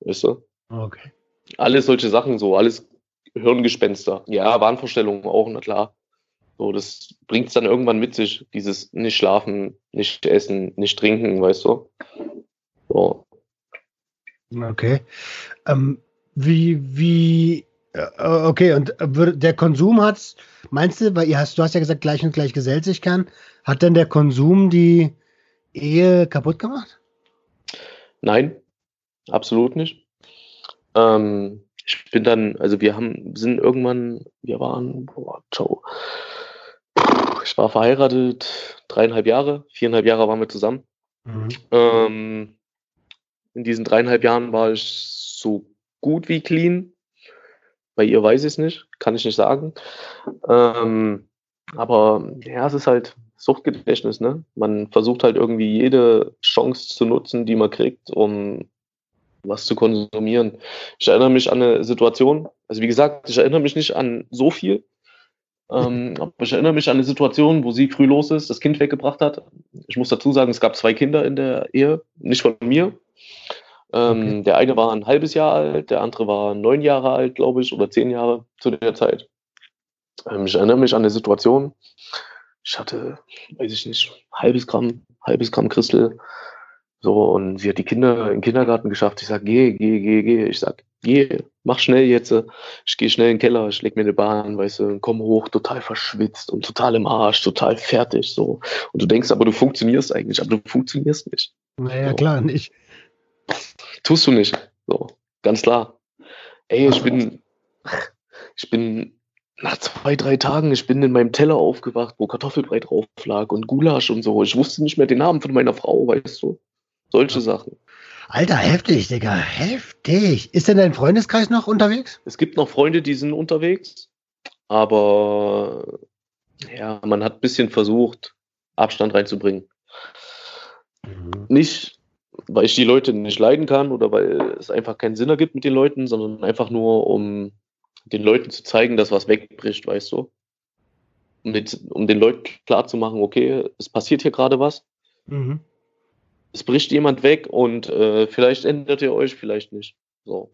weißt du? Okay. Alles solche Sachen, so alles Hirngespenster. Ja, Wahnvorstellungen auch, na klar. So, das bringt es dann irgendwann mit sich, dieses nicht schlafen, nicht essen, nicht trinken, weißt du? So. Okay. Ähm, wie, wie, äh, okay, und der Konsum hat, meinst du, weil ihr hast, du hast ja gesagt, gleich und gleich gesellt sich kann, hat denn der Konsum die Ehe kaputt gemacht? Nein, absolut nicht. Ähm, ich bin dann, also wir haben, sind irgendwann, wir waren, boah, ciao. Ich war verheiratet, dreieinhalb Jahre, viereinhalb Jahre waren wir zusammen. Mhm. Ähm, in diesen dreieinhalb Jahren war ich so gut wie clean. Bei ihr weiß ich es nicht, kann ich nicht sagen. Ähm, aber ja, es ist halt Suchtgedächtnis, ne? Man versucht halt irgendwie jede Chance zu nutzen, die man kriegt, um was zu konsumieren. Ich erinnere mich an eine Situation, also wie gesagt, ich erinnere mich nicht an so viel, ähm, aber ich erinnere mich an eine Situation, wo sie früh los ist, das Kind weggebracht hat. Ich muss dazu sagen, es gab zwei Kinder in der Ehe, nicht von mir. Ähm, okay. Der eine war ein halbes Jahr alt, der andere war neun Jahre alt, glaube ich, oder zehn Jahre zu der Zeit. Ähm, ich erinnere mich an eine Situation, ich hatte, weiß ich nicht, halbes Gramm, halbes Gramm Christel so, und sie hat die Kinder im Kindergarten geschafft. Ich sag, geh, geh, geh, geh. Ich sag, geh, mach schnell jetzt. Ich gehe schnell in den Keller, ich leg mir eine Bahn, weißt du, komm hoch, total verschwitzt und total im Arsch, total fertig. So. Und du denkst aber, du funktionierst eigentlich, aber du funktionierst nicht. Naja, so. klar, nicht. Tust du nicht. So, ganz klar. Ey, ich bin, ich bin nach zwei, drei Tagen, ich bin in meinem Teller aufgewacht, wo Kartoffelbrei drauf lag und Gulasch und so. Ich wusste nicht mehr den Namen von meiner Frau, weißt du. Solche Sachen. Alter, heftig, Digga, heftig. Ist denn dein Freundeskreis noch unterwegs? Es gibt noch Freunde, die sind unterwegs, aber ja, man hat ein bisschen versucht, Abstand reinzubringen. Mhm. Nicht, weil ich die Leute nicht leiden kann oder weil es einfach keinen Sinn ergibt mit den Leuten, sondern einfach nur, um den Leuten zu zeigen, dass was wegbricht, weißt du? Um den, um den Leuten klarzumachen, okay, es passiert hier gerade was. Mhm es bricht jemand weg und äh, vielleicht ändert ihr euch, vielleicht nicht. So.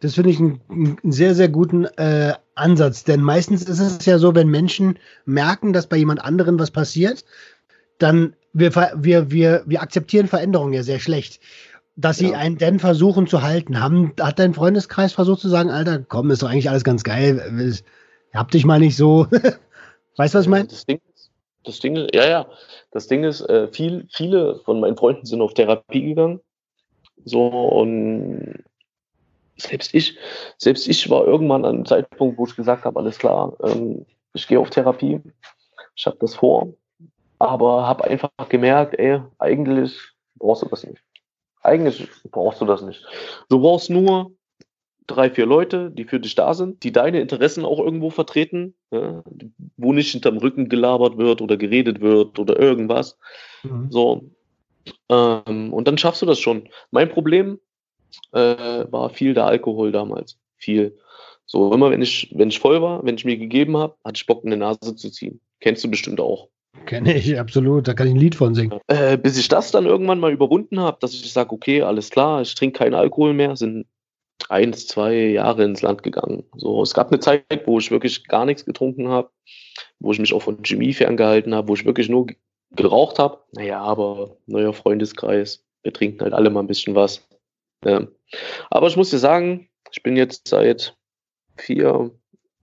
Das finde ich einen, einen, sehr, sehr guten äh, Ansatz, denn meistens ist es ja so, wenn Menschen merken, dass bei jemand anderem was passiert, dann wir, wir, wir, wir akzeptieren Veränderungen ja sehr schlecht. Dass sie ja. einen denn versuchen zu halten. Haben, hat dein Freundeskreis versucht zu sagen, Alter, komm, ist doch eigentlich alles ganz geil. Hab dich mal nicht so. weißt du, was ich meine? Das Ding, das Ding ist, ja, ja, das Ding ist, äh, viel, viele von meinen Freunden sind auf Therapie gegangen. So, und selbst ich, selbst ich war irgendwann an einem Zeitpunkt, wo ich gesagt habe, alles klar, ähm, ich gehe auf Therapie, ich habe das vor, aber habe einfach gemerkt, ey, eigentlich brauchst du das nicht. Eigentlich brauchst du das nicht. Du brauchst nur drei, vier Leute, die für dich da sind, die deine Interessen auch irgendwo vertreten, ja, wo nicht hinterm Rücken gelabert wird oder geredet wird oder irgendwas. Mhm. So. Ähm, und dann schaffst du das schon. Mein Problem äh, war viel der Alkohol damals. Viel. So, immer wenn ich, wenn ich voll war, wenn ich mir gegeben habe, hatte ich Bock, eine Nase zu ziehen. Kennst du bestimmt auch. Kenne ich, absolut. Da kann ich ein Lied von singen. Äh, bis ich das dann irgendwann mal überwunden habe, dass ich sage, okay, alles klar, ich trinke keinen Alkohol mehr, sind eins, zwei Jahre ins Land gegangen. So, es gab eine Zeit, wo ich wirklich gar nichts getrunken habe, wo ich mich auch von Chemie ferngehalten habe, wo ich wirklich nur geraucht habe. Naja, aber neuer Freundeskreis, wir trinken halt alle mal ein bisschen was. Ja. Aber ich muss dir sagen, ich bin jetzt seit vier,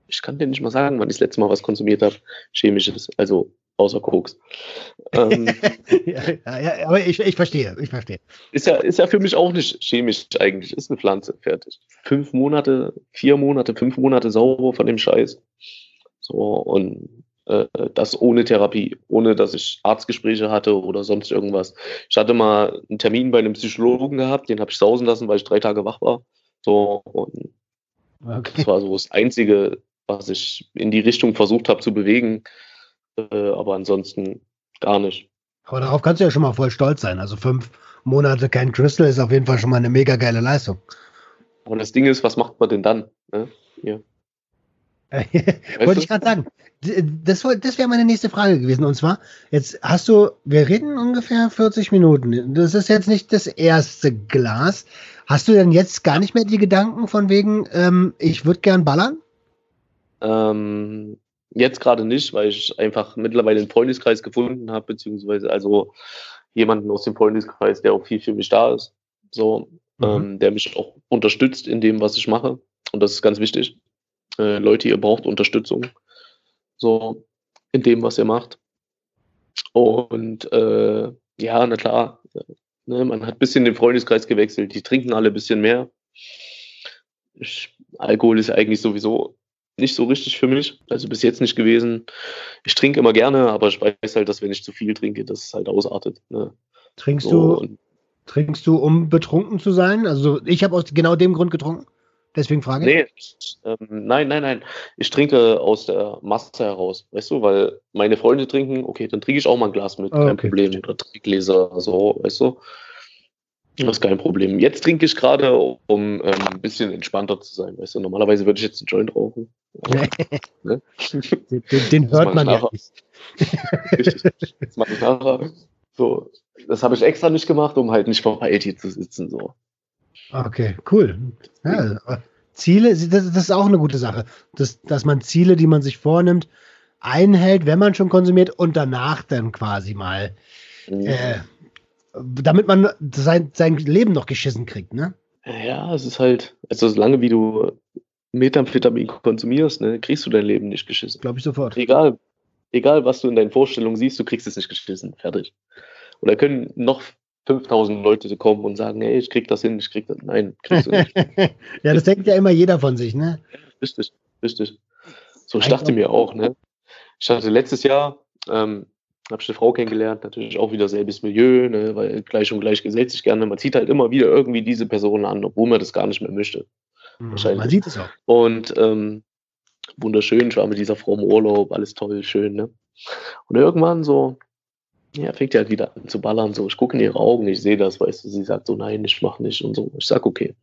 ich kann dir nicht mal sagen, wann ich das letzte Mal was konsumiert habe, chemisches, also außer Koks. Ähm, ja, ja, aber ich, ich verstehe, ich verstehe. Ist ja, ist ja für mich auch nicht chemisch eigentlich, ist eine Pflanze, fertig. Fünf Monate, vier Monate, fünf Monate sauber von dem Scheiß. So, und äh, das ohne Therapie, ohne dass ich Arztgespräche hatte oder sonst irgendwas. Ich hatte mal einen Termin bei einem Psychologen gehabt, den habe ich sausen lassen, weil ich drei Tage wach war. So, und okay. das war so das Einzige, was ich in die Richtung versucht habe zu bewegen. Äh, aber ansonsten gar nicht. Aber darauf kannst du ja schon mal voll stolz sein. Also fünf Monate kein Crystal ist auf jeden Fall schon mal eine mega geile Leistung. Und das Ding ist, was macht man denn dann? Ne? Ja. Wollte ich gerade sagen. Das, das wäre meine nächste Frage gewesen. Und zwar, jetzt hast du, wir reden ungefähr 40 Minuten. Das ist jetzt nicht das erste Glas. Hast du denn jetzt gar nicht mehr die Gedanken von wegen, ähm, ich würde gern ballern? Ähm, jetzt gerade nicht, weil ich einfach mittlerweile einen Freundeskreis gefunden habe, beziehungsweise also jemanden aus dem Freundeskreis, der auch viel für mich da ist. So, mhm. ähm, der mich auch unterstützt in dem, was ich mache. Und das ist ganz wichtig. Äh, Leute, ihr braucht Unterstützung. So, in dem, was ihr macht. Und äh, ja, na klar, ne, man hat ein bisschen den Freundeskreis gewechselt. Die trinken alle ein bisschen mehr. Ich, Alkohol ist eigentlich sowieso nicht so richtig für mich. Also bis jetzt nicht gewesen. Ich trinke immer gerne, aber ich weiß halt, dass wenn ich zu viel trinke, dass es halt ausartet. Ne? Trinkst so, du, trinkst du, um betrunken zu sein? Also ich habe aus genau dem Grund getrunken. Deswegen frage ich. Nee, ähm, nein, nein, nein. Ich trinke aus der Masse heraus, weißt du, weil meine Freunde trinken, okay, dann trinke ich auch mal ein Glas mit, kein okay. Problem. Oder Trinkgläser, so, weißt du. Das ist kein Problem. Jetzt trinke ich gerade, um ähm, ein bisschen entspannter zu sein. Weißt du, normalerweise würde ich jetzt einen Joint rauchen. ne? den, den hört man ja nicht. Das mache ich nachher. So, das habe ich extra nicht gemacht, um halt nicht verpeilt hier zu sitzen. So. Okay, cool. Ja, Ziele, das, das, ist auch eine gute Sache, dass, dass man Ziele, die man sich vornimmt, einhält, wenn man schon konsumiert und danach dann quasi mal mhm. äh, damit man sein, sein Leben noch geschissen kriegt, ne? Ja, es ist halt, also solange wie du Methamphetamin konsumierst, ne, kriegst du dein Leben nicht geschissen. Glaube ich sofort. Egal, egal was du in deinen Vorstellungen siehst, du kriegst es nicht geschissen. Fertig. Und da können noch 5000 Leute kommen und sagen, hey, ich krieg das hin, ich krieg das. Nein, kriegst du nicht. ja, das denkt ja immer jeder von sich, ne? Richtig, richtig. So, ich dachte mir auch, ne? Ich hatte letztes Jahr, ähm, habe ich eine Frau kennengelernt, natürlich auch wieder selbes Milieu, ne, weil gleich und gleich gesellt sich gerne. Man zieht halt immer wieder irgendwie diese Person an, obwohl man das gar nicht mehr möchte. Mhm, man sieht es auch. Und ähm, wunderschön, ich war mit dieser Frau im Urlaub, alles toll, schön, ne? Und irgendwann so, ja, fängt ja halt wieder an zu ballern, so, ich gucke in ihre Augen, ich sehe das, weißt du, sie sagt so, nein, ich mach nicht und so. Ich sag, okay.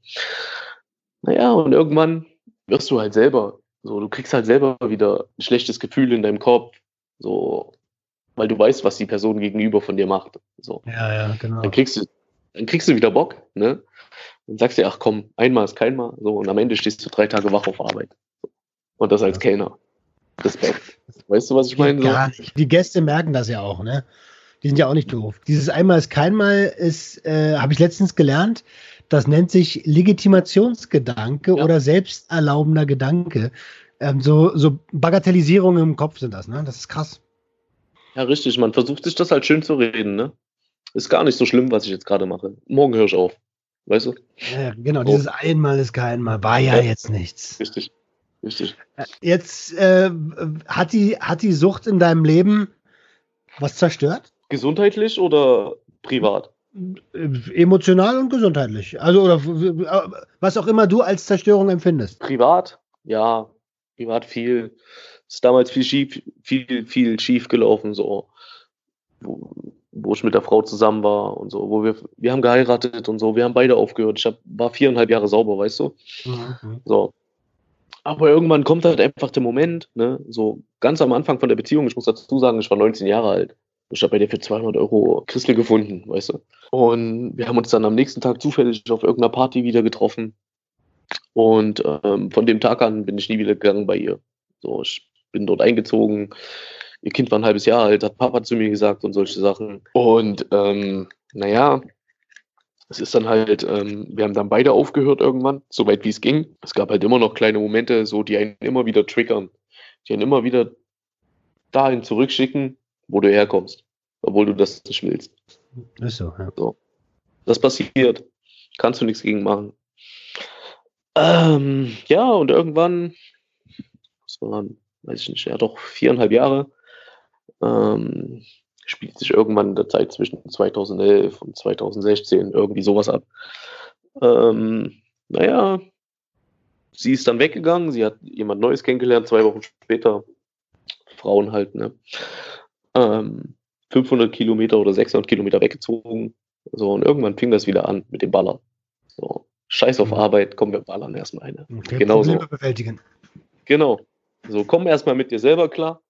Naja, und irgendwann wirst du halt selber, so, du kriegst halt selber wieder ein schlechtes Gefühl in deinem Kopf, so, weil du weißt, was die Person gegenüber von dir macht. So. Ja, ja, genau. Dann kriegst du, dann kriegst du wieder Bock, ne? Dann sagst du, ach komm, einmal ist keinmal. So, und am Ende stehst du drei Tage wach auf Arbeit. Und das als ja. Kellner. Respekt. Weißt du, was ich meine? Ja, die Gäste merken das ja auch, ne? Die sind ja auch nicht doof. Dieses einmal ist keinmal ist, äh, habe ich letztens gelernt, das nennt sich Legitimationsgedanke ja. oder selbsterlaubender Gedanke. Ähm, so, so Bagatellisierungen im Kopf sind das, ne? Das ist krass. Ja, richtig. Man versucht sich das halt schön zu reden, ne? Ist gar nicht so schlimm, was ich jetzt gerade mache. Morgen höre ich auf. Weißt du? Ja, genau. Oh. Dieses einmal ist kein Mal. War ja, ja. jetzt nichts. Richtig. Richtig. Äh, jetzt äh, hat, die, hat die Sucht in deinem Leben was zerstört? Gesundheitlich oder privat? Emotional und gesundheitlich. Also, oder äh, was auch immer du als Zerstörung empfindest. Privat, ja. Privat viel ist damals viel schief, viel, viel schief gelaufen, so, wo, wo ich mit der Frau zusammen war und so, wo wir, wir haben geheiratet und so, wir haben beide aufgehört. Ich hab, war viereinhalb Jahre sauber, weißt du? Mhm. So. Aber irgendwann kommt halt einfach der Moment, ne, so ganz am Anfang von der Beziehung, ich muss dazu sagen, ich war 19 Jahre alt. Ich habe bei dir für 200 Euro Christel gefunden, weißt du? Und wir haben uns dann am nächsten Tag zufällig auf irgendeiner Party wieder getroffen. Und ähm, von dem Tag an bin ich nie wieder gegangen bei ihr. So, ich bin dort eingezogen. Ihr Kind war ein halbes Jahr alt, hat Papa zu mir gesagt und solche Sachen. Und ähm, naja, es ist dann halt, ähm, wir haben dann beide aufgehört irgendwann, soweit wie es ging. Es gab halt immer noch kleine Momente, so die einen immer wieder triggern, die einen immer wieder dahin zurückschicken, wo du herkommst, obwohl du das nicht willst. Ist so, ja. So. Das passiert. Kannst du nichts gegen machen. Ähm, ja, und irgendwann, das waren, weiß ich nicht, ja doch viereinhalb Jahre, ähm, spielt sich irgendwann in der Zeit zwischen 2011 und 2016 irgendwie sowas ab. Ähm, naja, sie ist dann weggegangen, sie hat jemand Neues kennengelernt, zwei Wochen später, Frauen halt, ne? Ähm, 500 Kilometer oder 600 Kilometer weggezogen. So, und irgendwann fing das wieder an mit dem Baller. So, scheiß auf mhm. Arbeit, kommen wir ballern erstmal eine. Okay, genau so. bewältigen. Genau. So, komm erstmal mit dir selber klar.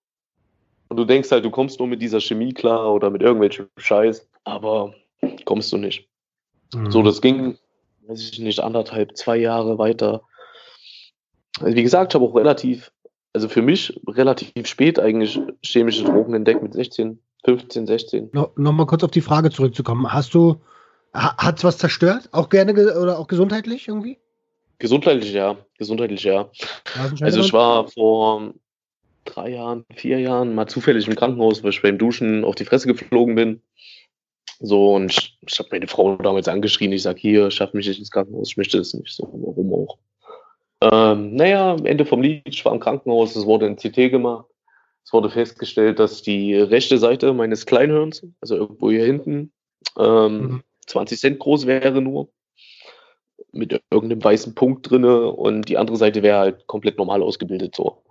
Und du denkst halt, du kommst nur mit dieser Chemie klar oder mit irgendwelchem Scheiß, aber kommst du nicht. Mhm. So, das ging, weiß ich nicht, anderthalb, zwei Jahre weiter. Also wie gesagt, ich habe auch relativ, also für mich relativ spät eigentlich chemische Drogen entdeckt mit 16, 15, 16. No, Nochmal kurz auf die Frage zurückzukommen. Hast du, hat es was zerstört? Auch gerne oder auch gesundheitlich irgendwie? Gesundheitlich ja, gesundheitlich ja. Also ich war vor drei Jahren, vier Jahren mal zufällig im Krankenhaus, weil ich beim Duschen auf die Fresse geflogen bin. So, und ich, ich habe meine Frau damals angeschrien, ich sag hier, schaff mich nicht ins Krankenhaus, ich möchte das nicht so, warum auch. Ähm, naja, am Ende vom Lied, ich war im Krankenhaus, es wurde ein CT gemacht. Es wurde festgestellt, dass die rechte Seite meines Kleinhirns, also irgendwo hier hinten, ähm, mhm. 20 Cent groß wäre nur, mit irgendeinem weißen Punkt drinne und die andere Seite wäre halt komplett normal ausgebildet so.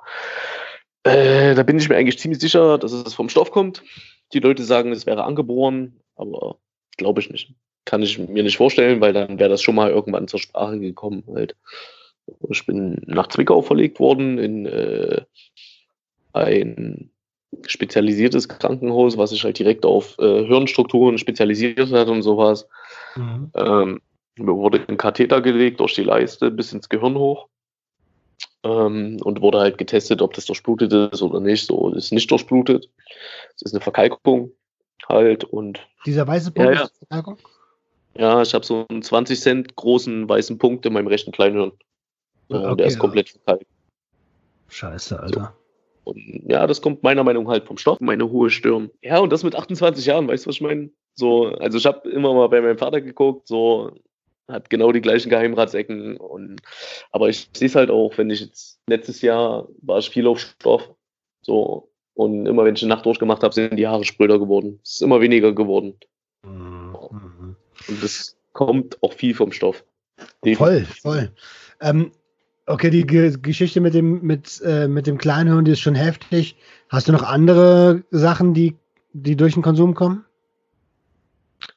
Äh, da bin ich mir eigentlich ziemlich sicher, dass es vom Stoff kommt. Die Leute sagen, es wäre angeboren, aber glaube ich nicht. Kann ich mir nicht vorstellen, weil dann wäre das schon mal irgendwann zur Sprache gekommen. Halt. Ich bin nach Zwickau verlegt worden in äh, ein spezialisiertes Krankenhaus, was sich halt direkt auf äh, Hirnstrukturen spezialisiert hat und sowas. Mhm. Ähm, mir wurde ein Katheter gelegt durch die Leiste bis ins Gehirn hoch ähm, und wurde halt getestet, ob das durchblutet ist oder nicht. So ist nicht durchblutet. Es ist eine Verkalkung halt und. Dieser weiße Punkt ja, ja. ist Verkalkung? Ja, ich habe so einen 20 Cent großen weißen Punkt in meinem rechten Kleinhirn. Äh, okay, der ist komplett ja. verkalkt. Scheiße, Alter. So. Und ja, das kommt meiner Meinung nach halt vom Stoff, meine hohe Stirn. Ja, und das mit 28 Jahren, weißt du, was ich meine? So, also ich habe immer mal bei meinem Vater geguckt, so hat genau die gleichen Geheimratsecken. Und, aber ich sehe es halt auch, wenn ich jetzt letztes Jahr war ich viel auf Stoff. So. Und immer wenn ich eine Nacht durchgemacht habe, sind die Haare spröder geworden. Es ist immer weniger geworden. Mhm. Und das kommt auch viel vom Stoff. Voll, voll. Ähm, okay, die G Geschichte mit dem, mit, äh, mit dem Kleinhirn, die ist schon heftig. Hast du noch andere Sachen, die, die durch den Konsum kommen?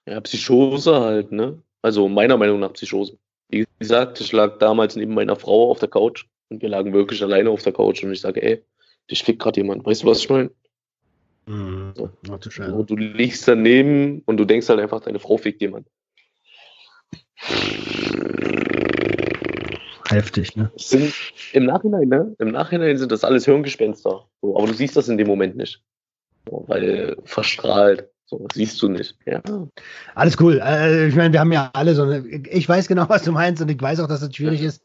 Ja, Psychose halt, ne? Also meiner Meinung nach Psychosen. Wie gesagt, ich lag damals neben meiner Frau auf der Couch und wir lagen wirklich alleine auf der Couch und ich sage, ey, dich fickt gerade jemand. Weißt du, was ich meine? Mhm. So. Und du liegst daneben und du denkst halt einfach, deine Frau fickt jemand. Heftig, ne? Sind, Im Nachhinein, ne? Im Nachhinein sind das alles Hirngespenster. So, aber du siehst das in dem Moment nicht. So, weil verstrahlt. So, siehst du nicht. Ja. Alles cool. Äh, ich meine, wir haben ja alle so eine, ich weiß genau, was du meinst und ich weiß auch, dass das schwierig ja. ist.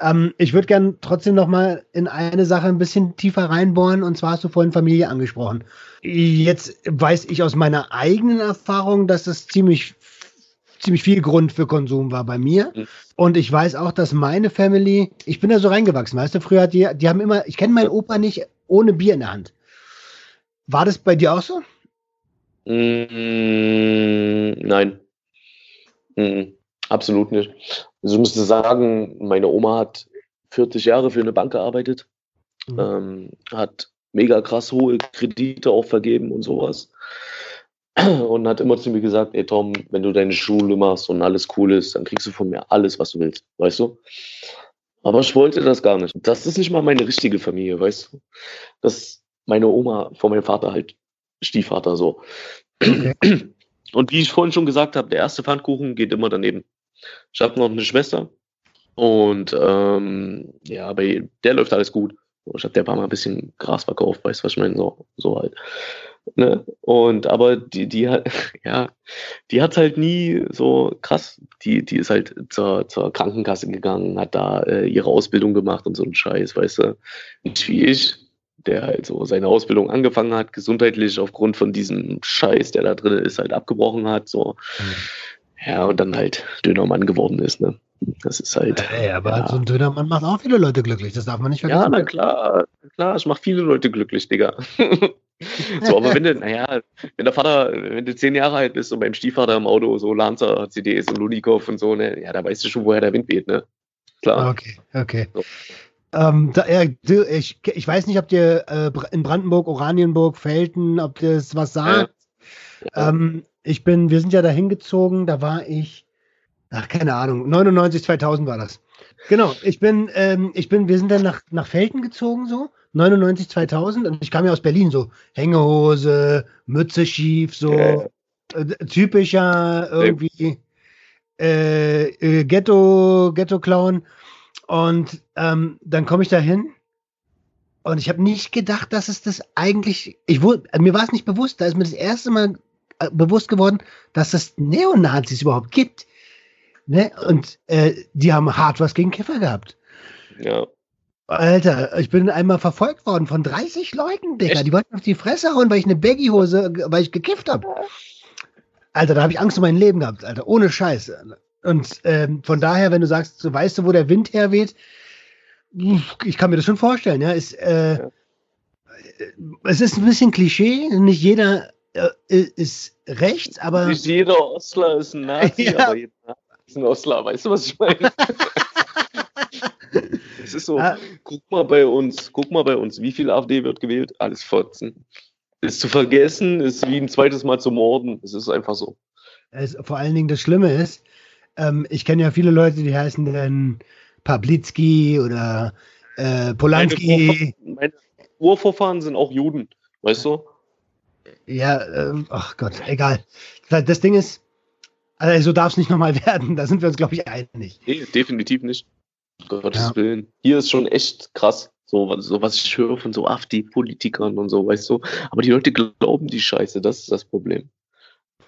Ähm, ich würde gern trotzdem noch mal in eine Sache ein bisschen tiefer reinbohren und zwar hast du vorhin Familie angesprochen. Jetzt weiß ich aus meiner eigenen Erfahrung, dass das ziemlich ziemlich viel Grund für Konsum war bei mir. Mhm. Und ich weiß auch, dass meine Family, ich bin da so reingewachsen, weißt du, früher hat die, die haben immer, ich kenne meinen Opa nicht ohne Bier in der Hand. War das bei dir auch so? Mm, nein. Mm, absolut nicht. Also ich müsste sagen, meine Oma hat 40 Jahre für eine Bank gearbeitet, mhm. ähm, hat mega krass hohe Kredite auch vergeben und sowas. Und hat immer zu mir gesagt, ey Tom, wenn du deine Schule machst und alles cool ist, dann kriegst du von mir alles, was du willst, weißt du? Aber ich wollte das gar nicht. Das ist nicht mal meine richtige Familie, weißt du? Das meine Oma von meinem Vater halt Stiefvater so. Okay. Und wie ich vorhin schon gesagt habe, der erste Pfannkuchen geht immer daneben. Ich habe noch eine Schwester und ähm, ja, bei der läuft alles gut. Ich habe der paar Mal ein bisschen Gras verkauft, weißt du, was ich meine? So, so halt. Ne? Und aber die, die hat, ja, die hat halt nie so krass, die, die ist halt zur, zur Krankenkasse gegangen, hat da äh, ihre Ausbildung gemacht und so ein Scheiß, weißt du. Nicht wie ich, der halt so seine Ausbildung angefangen hat, gesundheitlich aufgrund von diesem Scheiß, der da drin ist, halt abgebrochen hat, so. Mhm. Ja, und dann halt Dönermann geworden ist, ne? Das ist halt. Ey, aber ja. so ein Dönermann macht auch viele Leute glücklich, das darf man nicht vergessen. Ja, na klar, klar, es macht viele Leute glücklich, Digga. so, aber wenn du, naja, wenn der Vater, wenn du zehn Jahre alt bist und beim Stiefvater im Auto so Lancer, CDs und Lunikov und so, ne, ja, da weißt du schon, woher der Wind weht, ne? Klar. Okay, okay. So. Ähm, da, ja, ich, ich weiß nicht, ob dir äh, in Brandenburg, Oranienburg, Felten, ob das was sagt. Ja. Ähm, ich bin, wir sind ja da hingezogen, da war ich, ach, keine Ahnung, 99, 2000 war das. Genau, ich bin, ähm, ich bin, wir sind dann nach, nach Felten gezogen, so, 99, 2000, und ich kam ja aus Berlin, so, Hängehose, Mütze schief, so, äh, typischer irgendwie, äh, äh, Ghetto, Ghetto-Clown. Und ähm, dann komme ich da hin und ich habe nicht gedacht, dass es das eigentlich. Ich wurde, mir war es nicht bewusst. Da ist mir das erste Mal äh, bewusst geworden, dass es Neonazis überhaupt gibt. Ne? Und äh, die haben hart was gegen Kiffer gehabt. Ja. Alter, ich bin einmal verfolgt worden von 30 Leuten, Digga. Echt? Die wollten auf die Fresse hauen, weil ich eine Baggy-Hose, weil ich gekifft habe. Alter, da habe ich Angst um mein Leben gehabt, Alter. Ohne Scheiße. Und ähm, von daher, wenn du sagst, so weißt du, wo der Wind herweht, ich kann mir das schon vorstellen, ja. Ist, äh, ja. Es ist ein bisschen Klischee, nicht jeder äh, ist rechts, aber. Nicht jeder Ostler ist ein Nazi, ja. aber jeder ist ein Ostler, weißt du, was ich meine? Es ist so, ah. guck mal bei uns, guck mal bei uns, wie viel AfD wird gewählt? Alles Fotzen. Ist zu vergessen, ist wie ein zweites Mal zu morden. Es ist einfach so. Es, vor allen Dingen das Schlimme ist, ähm, ich kenne ja viele Leute, die heißen dann Pablitzki oder äh, Polanski. Meine, meine Urvorfahren sind auch Juden, weißt du? Ja, äh, ach Gott, egal. Das Ding ist, also so darf es nicht nochmal werden. Da sind wir uns, glaube ich, einig. Nee, definitiv nicht. Gottes ja. Willen. Hier ist schon echt krass. So, so was ich höre von so AfD-Politikern und so, weißt du. Aber die Leute glauben die Scheiße, das ist das Problem.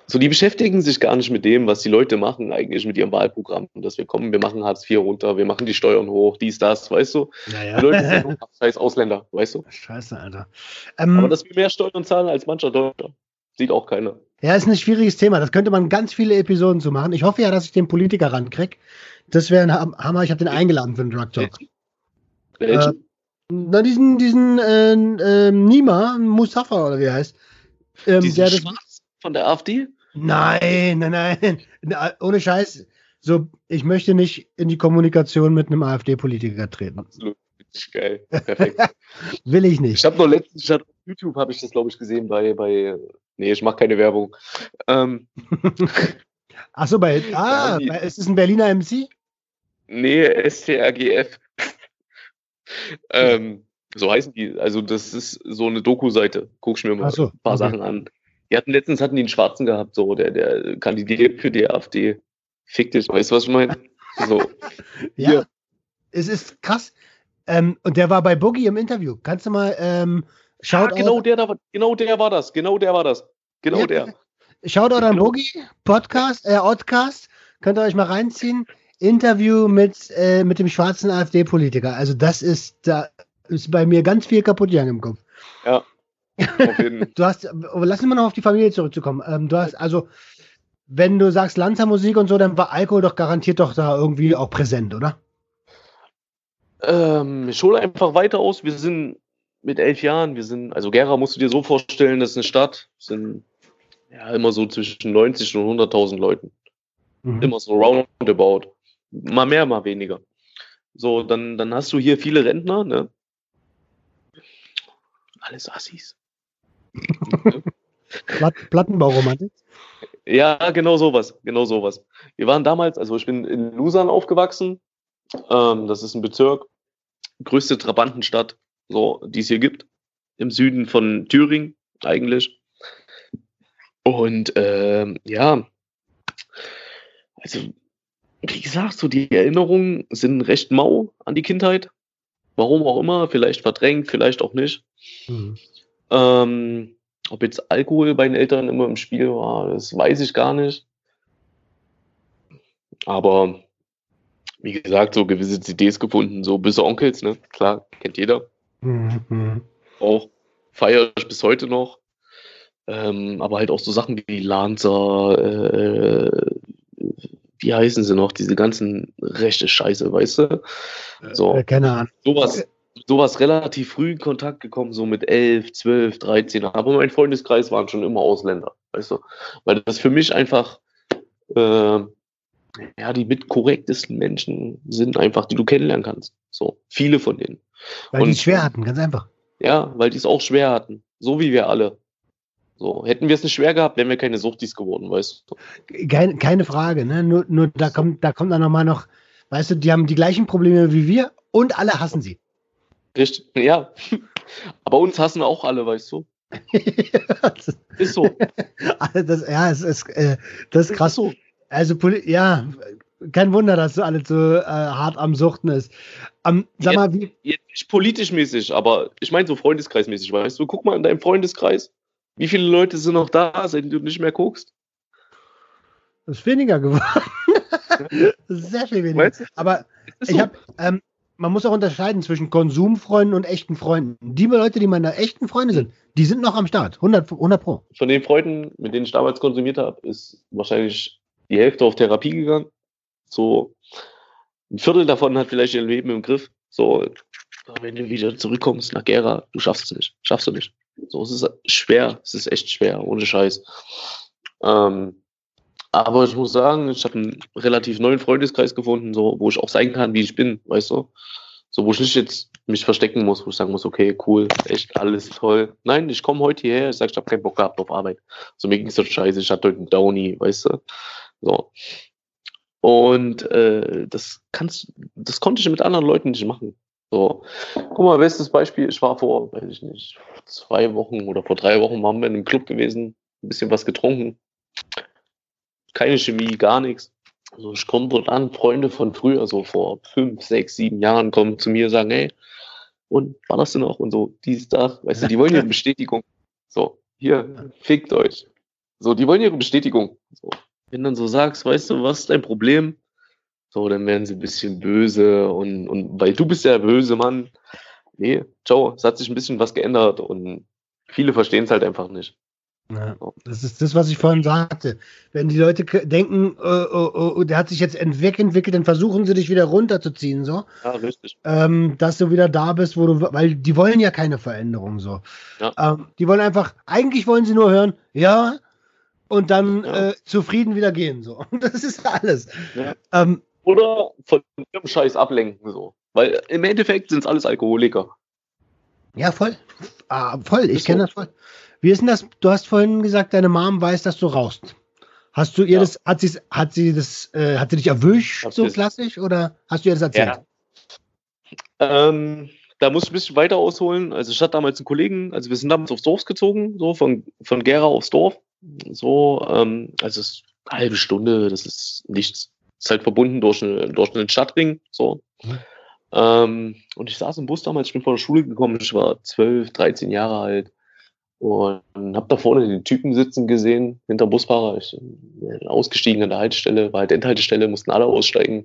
So, die beschäftigen sich gar nicht mit dem, was die Leute machen, eigentlich mit ihrem Wahlprogramm. Dass wir kommen, wir machen Hartz IV runter, wir machen die Steuern hoch, dies, das, weißt du? Ja, Die Leute sind scheiß Ausländer, weißt du? Scheiße, Alter. Ähm, Aber dass wir mehr Steuern zahlen als mancher Deutscher, sieht auch keiner. Ja, ist ein schwieriges Thema. Das könnte man ganz viele Episoden zu machen. Ich hoffe ja, dass ich den Politiker rankriege. Das wäre ein Hammer. Ich habe den eingeladen für den Drug Talk. Welchen? Äh, na, diesen, diesen äh, äh, Nima, Mustafa oder wie er heißt. Ähm, der Schwarz von der AfD? Nein, nein, nein. Ohne Scheiß. So, ich möchte nicht in die Kommunikation mit einem AfD-Politiker treten. Absolut. Geil. Perfekt. Will ich nicht. Ich habe noch letztens, auf YouTube habe ich das, glaube ich, gesehen bei, bei, nee, ich mache keine Werbung. Ähm, Ach so, bei, ah, ja, ist es ein Berliner MC? Nee, STRGF. ähm, so heißen die. Also, das ist so eine Doku-Seite. Guck ich mir mal so, ein paar okay. Sachen an. Die hatten letztens hatten die einen Schwarzen gehabt, so, der, der kandidiert für die AfD. Fick dich, weißt du, was ich meine? So. ja, Hier. es ist krass. Ähm, und der war bei Boogie im Interview. Kannst du mal ähm, schaut. Ja, genau der, da, genau der war das. Genau der war das. Genau ja, der. Schaut genau. Boogie Podcast, äh, Oddcast. Könnt ihr euch mal reinziehen. Interview mit, äh, mit dem schwarzen AfD-Politiker. Also das ist, da ist bei mir ganz viel kaputt gegangen im Kopf. Ja, du hast, lass uns mal noch auf die Familie zurückzukommen. Ähm, du hast also, wenn du sagst Lanzermusik und so, dann war Alkohol doch garantiert doch da irgendwie auch präsent, oder? Ähm, ich hole einfach weiter aus. Wir sind mit elf Jahren, wir sind, also Gera musst du dir so vorstellen, das ist eine Stadt, sind ja immer so zwischen 90 und 100.000 Leuten. Mhm. Immer so roundabout. Mal mehr, mal weniger. So, dann, dann hast du hier viele Rentner, ne? Alles Assis. Platt, Plattenbauromantik? Ja, genau sowas, genau sowas. Wir waren damals, also ich bin in Lusan aufgewachsen. Ähm, das ist ein Bezirk, größte Trabantenstadt, so, die es hier gibt. Im Süden von Thüringen eigentlich. Und ähm, ja, also wie gesagt, so die Erinnerungen sind recht mau an die Kindheit. Warum auch immer, vielleicht verdrängt, vielleicht auch nicht. Mhm. Ähm, Ob jetzt Alkohol bei den Eltern immer im Spiel war, das weiß ich gar nicht. Aber wie gesagt, so gewisse CDs gefunden, so böse Onkels, ne? Klar, kennt jeder. Mhm. Auch feiere ich bis heute noch. Ähm, aber halt auch so Sachen wie Lanza, äh, wie heißen sie noch, diese ganzen rechte Scheiße, weißt du? So, äh, keine Ahnung. Sowas, sowas relativ früh in Kontakt gekommen, so mit 11, 12, 13. Aber mein Freundeskreis waren schon immer Ausländer, weißt du? Weil das für mich einfach, äh, ja, die mit korrektesten Menschen sind einfach, die du kennenlernen kannst. So, viele von denen. Weil die es schwer hatten, ganz einfach. Ja, weil die es auch schwer hatten. So wie wir alle. So, hätten wir es nicht schwer gehabt, wären wir keine Suchtis geworden, weißt du. Keine, keine Frage, ne? Nur, nur da kommt, da kommt dann nochmal noch, weißt du, die haben die gleichen Probleme wie wir und alle hassen sie. Richtig, ja. Aber uns hassen auch alle, weißt du. ist so. Das, ja, es ist, äh, das ist krass. so. Also, ja, kein Wunder, dass du alles so äh, hart am Suchten ist. Um, sag jetzt, mal, wie. Jetzt nicht politisch mäßig, aber ich meine so freundeskreismäßig, weißt du? Guck mal in deinem Freundeskreis. Wie viele Leute sind noch da, seit du nicht mehr guckst? Das ist weniger geworden. sehr viel weniger. Weißt du? Aber ich habe, ähm, man muss auch unterscheiden zwischen Konsumfreunden und echten Freunden. Die Leute, die meine echten Freunde sind, die sind noch am Start. 100, 100 Pro. Von den Freunden, mit denen ich damals konsumiert habe, ist wahrscheinlich die Hälfte auf Therapie gegangen. So ein Viertel davon hat vielleicht ihr Leben im Griff. So, wenn du wieder zurückkommst nach Gera, du schaffst es nicht. Schaffst du nicht. So, es ist schwer. Es ist echt schwer, ohne Scheiß. Ähm, aber ich muss sagen, ich habe einen relativ neuen Freundeskreis gefunden, so, wo ich auch sein kann, wie ich bin, weißt du? So, wo ich nicht jetzt mich verstecken muss, wo ich sagen muss, okay, cool, echt alles toll. Nein, ich komme heute hierher, ich sage, ich habe keinen Bock gehabt auf Arbeit. So, mir ging es so scheiße, ich hatte heute einen Downy, weißt du? So. Und äh, das kannst, das konnte ich mit anderen Leuten nicht machen. So, guck mal, bestes Beispiel, ich war vor, weiß ich nicht, zwei Wochen oder vor drei Wochen waren wir in einem Club gewesen, ein bisschen was getrunken. Keine Chemie, gar nichts. Also ich komme dort an, Freunde von früher, so vor fünf, sechs, sieben Jahren, kommen zu mir und sagen, hey, und war das denn noch? Und so, dies, das, weißt du, die wollen ihre Bestätigung. So, hier, fickt euch. So, die wollen ihre Bestätigung. So. Wenn dann so sagst, weißt du, was ist dein Problem? So, dann werden sie ein bisschen böse und, und weil du bist ja böse, Mann. Nee, ciao, es hat sich ein bisschen was geändert und viele verstehen es halt einfach nicht. Ja, das ist das, was ich vorhin sagte. Wenn die Leute denken, oh, oh, oh, der hat sich jetzt entwickelt, dann versuchen sie dich wieder runterzuziehen, so. Ja, richtig. Ähm, dass du wieder da bist, wo du, weil die wollen ja keine Veränderung, so. Ja. Ähm, die wollen einfach, eigentlich wollen sie nur hören, ja, und dann ja. äh, zufrieden wieder gehen, so. Das ist alles. Ja. Ähm, oder von ihrem Scheiß ablenken, so. Weil im Endeffekt sind es alles Alkoholiker. Ja, voll. Ah, voll, ich kenne so. das voll. Wie ist denn das? Du hast vorhin gesagt, deine Mom weiß, dass du rauchst. Hast du ihr ja. das, hat sie, hat sie das, äh, hat sie dich erwischt, Hab so klassisch, oder hast du ihr das erzählt? Ja. Ähm, da muss ich ein bisschen weiter ausholen. Also ich hatte damals einen Kollegen, also wir sind damals aufs Dorf gezogen, so von, von Gera aufs Dorf. So, ähm, also es ist eine halbe Stunde, das ist nichts ist halt verbunden durch, eine, durch einen Stadtring. So. Mhm. Ähm, und ich saß im Bus damals, ich bin von der Schule gekommen, ich war 12, 13 Jahre alt und habe da vorne den Typen sitzen gesehen, hinter Busfahrer. Ich bin ausgestiegen an der Haltestelle, war halt Endhaltestelle, mussten alle aussteigen.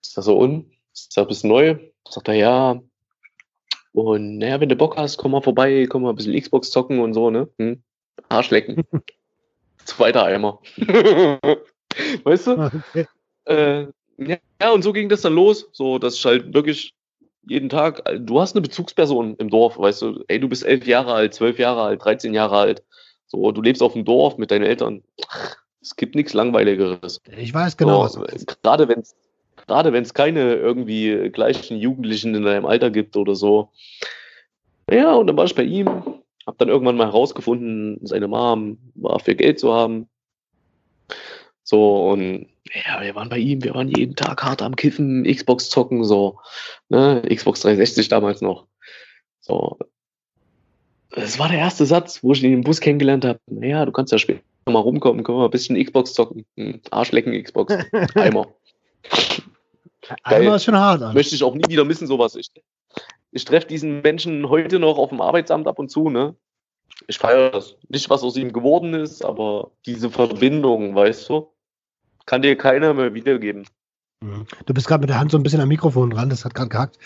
Ist das so un? Ist das ein bisschen neu? Sagt er, ja. Und naja, wenn du Bock hast, komm mal vorbei, komm mal ein bisschen Xbox zocken und so, ne? Hm? Arschlecken. Zweiter Eimer. weißt du? Okay. Äh, ja, und so ging das dann los, so dass ich halt wirklich jeden Tag, du hast eine Bezugsperson im Dorf, weißt du, ey, du bist elf Jahre alt, zwölf Jahre alt, 13 Jahre alt, so, du lebst auf dem Dorf mit deinen Eltern. Es gibt nichts Langweiligeres. Ich weiß genau. So, gerade wenn es gerade wenn es keine irgendwie gleichen Jugendlichen in deinem Alter gibt oder so. Ja, und dann war ich bei ihm, hab dann irgendwann mal herausgefunden, seine Mom war für Geld zu haben. So, und ja, wir waren bei ihm, wir waren jeden Tag hart am Kiffen, Xbox zocken, so, ne, Xbox 360 damals noch. So. Das war der erste Satz, wo ich ihn im Bus kennengelernt habe. Naja, du kannst ja später mal rumkommen, können wir ein bisschen Xbox zocken. Hm, Arschlecken Xbox. Eimer. Eimer ist schon hart. Alter. Möchte ich auch nie wieder missen, sowas. Ich, ich treffe diesen Menschen heute noch auf dem Arbeitsamt ab und zu, ne? Ich feiere das. Nicht, was aus ihm geworden ist, aber diese Verbindung, weißt du, kann dir keiner mehr wiedergeben. Mhm. Du bist gerade mit der Hand so ein bisschen am Mikrofon dran, das hat gerade gehackt.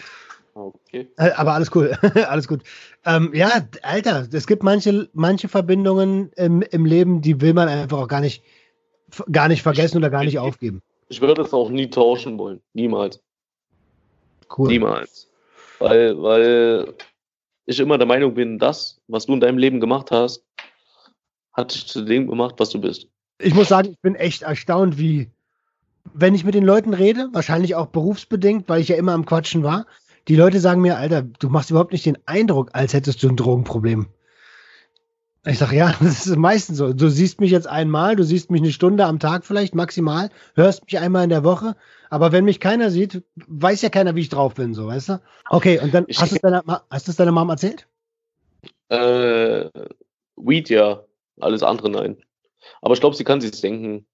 Okay. Äh, aber alles cool, alles gut. Ähm, ja, Alter, es gibt manche, manche Verbindungen im, im Leben, die will man einfach auch gar nicht, gar nicht vergessen oder gar nicht aufgeben. Ich würde es auch nie tauschen wollen. Niemals. Cool. Niemals. Weil, weil ich immer der Meinung bin, das, was du in deinem Leben gemacht hast, hat dich zu dem gemacht, was du bist. Ich muss sagen, ich bin echt erstaunt, wie, wenn ich mit den Leuten rede, wahrscheinlich auch berufsbedingt, weil ich ja immer am Quatschen war, die Leute sagen mir, Alter, du machst überhaupt nicht den Eindruck, als hättest du ein Drogenproblem. Ich sage, ja, das ist meistens so. Du siehst mich jetzt einmal, du siehst mich eine Stunde am Tag vielleicht maximal, hörst mich einmal in der Woche, aber wenn mich keiner sieht, weiß ja keiner, wie ich drauf bin, so, weißt du? Okay, und dann ich hast du es deiner, hast deiner Mom erzählt? Äh, Weed ja, alles andere nein. Aber ich glaube, sie kann sich denken.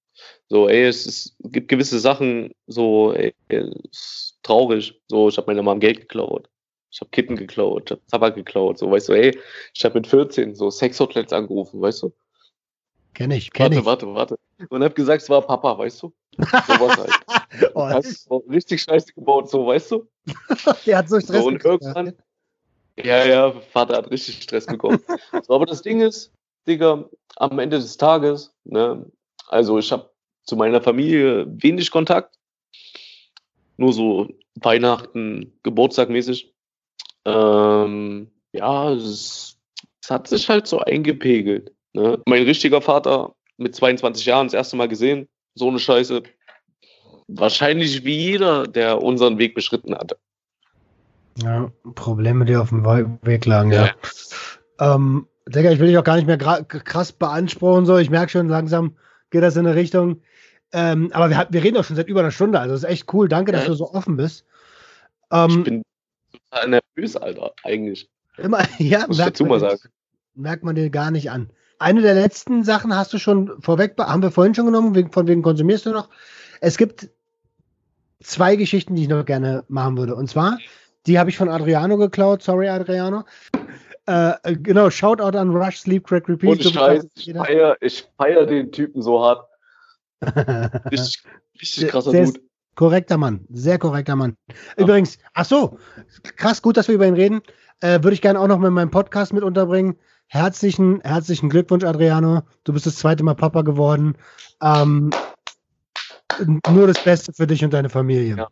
So, ey, es, ist, es gibt gewisse Sachen, so, ey, es ist traurig. So, ich habe meiner Mom Geld geklaut. Ich habe Kitten geklaut, ich habe Tabak geklaut. So, weißt du, ey, ich habe mit 14 so Sexhotlets angerufen, weißt du? Kenn ich, kenn warte, ich. Warte, warte, warte. Und hab gesagt, es war Papa, weißt du? So was halt. oh, hast richtig scheiße gebaut, so, weißt du? Der hat so Stress so, und irgendwann, ja, ja, Vater hat richtig Stress bekommen. so, aber das Ding ist, Digga, am Ende des Tages, ne, also ich habe zu meiner Familie wenig Kontakt. Nur so Weihnachten, Geburtstag mäßig. Ähm, ja, es, es hat sich halt so eingepegelt. Ne? Mein richtiger Vater mit 22 Jahren das erste Mal gesehen, so eine Scheiße. Wahrscheinlich wie jeder, der unseren Weg beschritten hatte. Ja, Probleme, die auf dem Weg lagen, ja. ja. Ähm, Digga, ich will dich auch gar nicht mehr krass beanspruchen, so. Ich merke schon, langsam geht das in eine Richtung. Ähm, aber wir, wir reden auch schon seit über einer Stunde, also ist echt cool. Danke, dass du so offen bist. Ähm, ich bin total nervös, Alter, eigentlich. Immer, ja, Muss ich dazu mal sagen. Merkt man dir gar nicht an. Eine der letzten Sachen hast du schon vorweg, haben wir vorhin schon genommen, von wegen konsumierst du noch. Es gibt zwei Geschichten, die ich noch gerne machen würde. Und zwar, die habe ich von Adriano geklaut. Sorry, Adriano. Äh, genau, Shoutout an Rush, Sleep, Crack, Repeat. Und Scheiß, ich feiere feier den Typen so hart. richtig, richtig krasser Dude. Korrekter Mann, sehr korrekter Mann. Übrigens, ach so, krass, gut, dass wir über ihn reden. Äh, Würde ich gerne auch noch mit meinem Podcast mit unterbringen. Herzlichen, herzlichen Glückwunsch, Adriano. Du bist das zweite Mal Papa geworden. Ähm, nur das Beste für dich und deine Familie. Ja.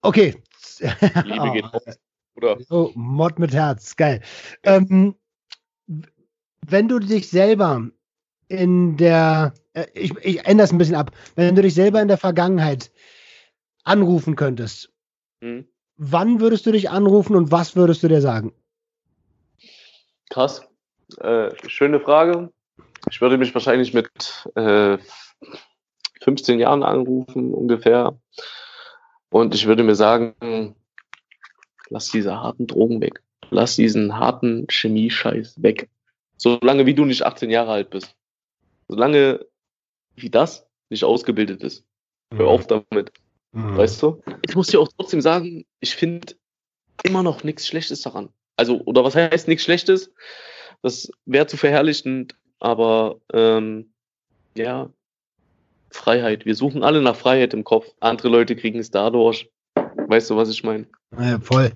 Okay. Liebe geht oh. Oder? Oh, Mod mit Herz, geil. Ähm, wenn du dich selber in der, äh, ich, ich ändere es ein bisschen ab, wenn du dich selber in der Vergangenheit anrufen könntest, hm. wann würdest du dich anrufen und was würdest du dir sagen? Krass. Äh, schöne Frage. Ich würde mich wahrscheinlich mit äh, 15 Jahren anrufen ungefähr. Und ich würde mir sagen, lass diese harten Drogen weg. Lass diesen harten Chemie-Scheiß weg. Solange wie du nicht 18 Jahre alt bist. Solange wie das nicht ausgebildet ist. Hör mhm. auf damit. Mhm. Weißt du? Ich muss dir auch trotzdem sagen, ich finde immer noch nichts Schlechtes daran. Also, oder was heißt nichts Schlechtes? Das wäre zu verherrlichend, aber ähm, ja, Freiheit. Wir suchen alle nach Freiheit im Kopf. Andere Leute kriegen es dadurch. Weißt du, was ich meine? Ja, voll.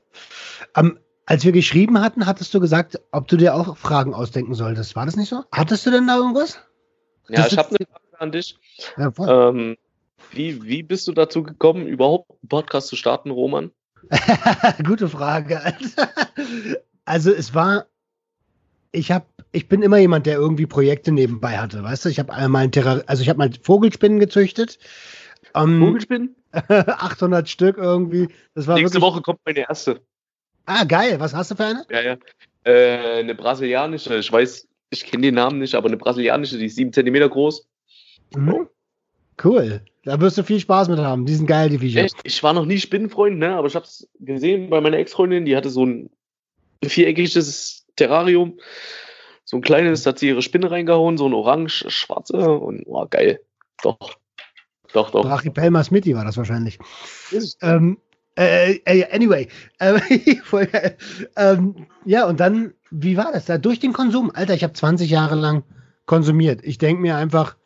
Um, als wir geschrieben hatten, hattest du gesagt, ob du dir auch Fragen ausdenken solltest. War das nicht so? Hattest du denn da irgendwas? Ja, das ich habe eine Frage an dich. Ja, ähm, wie, wie bist du dazu gekommen, überhaupt einen Podcast zu starten, Roman? Gute Frage. also es war, ich habe, ich bin immer jemand, der irgendwie Projekte nebenbei hatte, weißt du? Ich habe einmal Terrar also ich habe mal Vogelspinnen gezüchtet. Um, Vogelspinnen? 800 Stück irgendwie. Das war Nächste Woche kommt meine erste. Ah, geil. Was hast du für eine? Ja, ja. Äh, eine brasilianische. Ich weiß, ich kenne den Namen nicht, aber eine brasilianische, die ist 7 cm groß. Mhm. Cool. Da wirst du viel Spaß mit haben. Die sind geil, die Viecher. Echt? Ich war noch nie Spinnenfreund, ne? aber ich habe es gesehen bei meiner Ex-Freundin, die hatte so ein viereckiges Terrarium. So ein kleines, da hat sie ihre Spinne reingehauen, so ein orange-schwarze und oh, geil. Doch. Doch, doch. Archipelma Smithy war das wahrscheinlich. Ähm, äh, äh, anyway, äh, ähm, ja, und dann wie war das da? Durch den Konsum. Alter, ich habe 20 Jahre lang konsumiert. Ich denke mir einfach,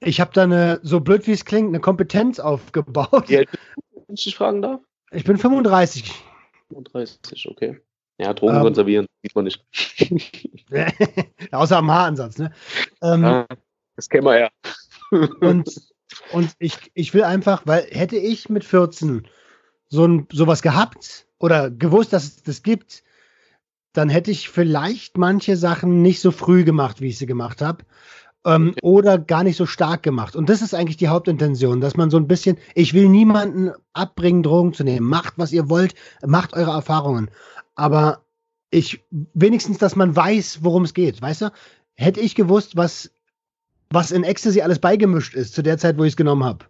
ich habe da eine, so blöd wie es klingt, eine Kompetenz aufgebaut. Ja, wenn ich dich fragen darf? Ich bin 35. 35, okay. Ja, Drogen ähm, konservieren, sieht man nicht. Außer am Haaransatz, ne? Ähm, ja, das kennen wir ja. und und ich, ich will einfach, weil hätte ich mit 14 so ein, sowas gehabt oder gewusst, dass es das gibt, dann hätte ich vielleicht manche Sachen nicht so früh gemacht, wie ich sie gemacht habe. Ähm, okay. Oder gar nicht so stark gemacht. Und das ist eigentlich die Hauptintention, dass man so ein bisschen, ich will niemanden abbringen, Drogen zu nehmen. Macht, was ihr wollt, macht eure Erfahrungen. Aber ich, wenigstens, dass man weiß, worum es geht, weißt du? Hätte ich gewusst, was, was in Ecstasy alles beigemischt ist, zu der Zeit, wo ich es genommen habe,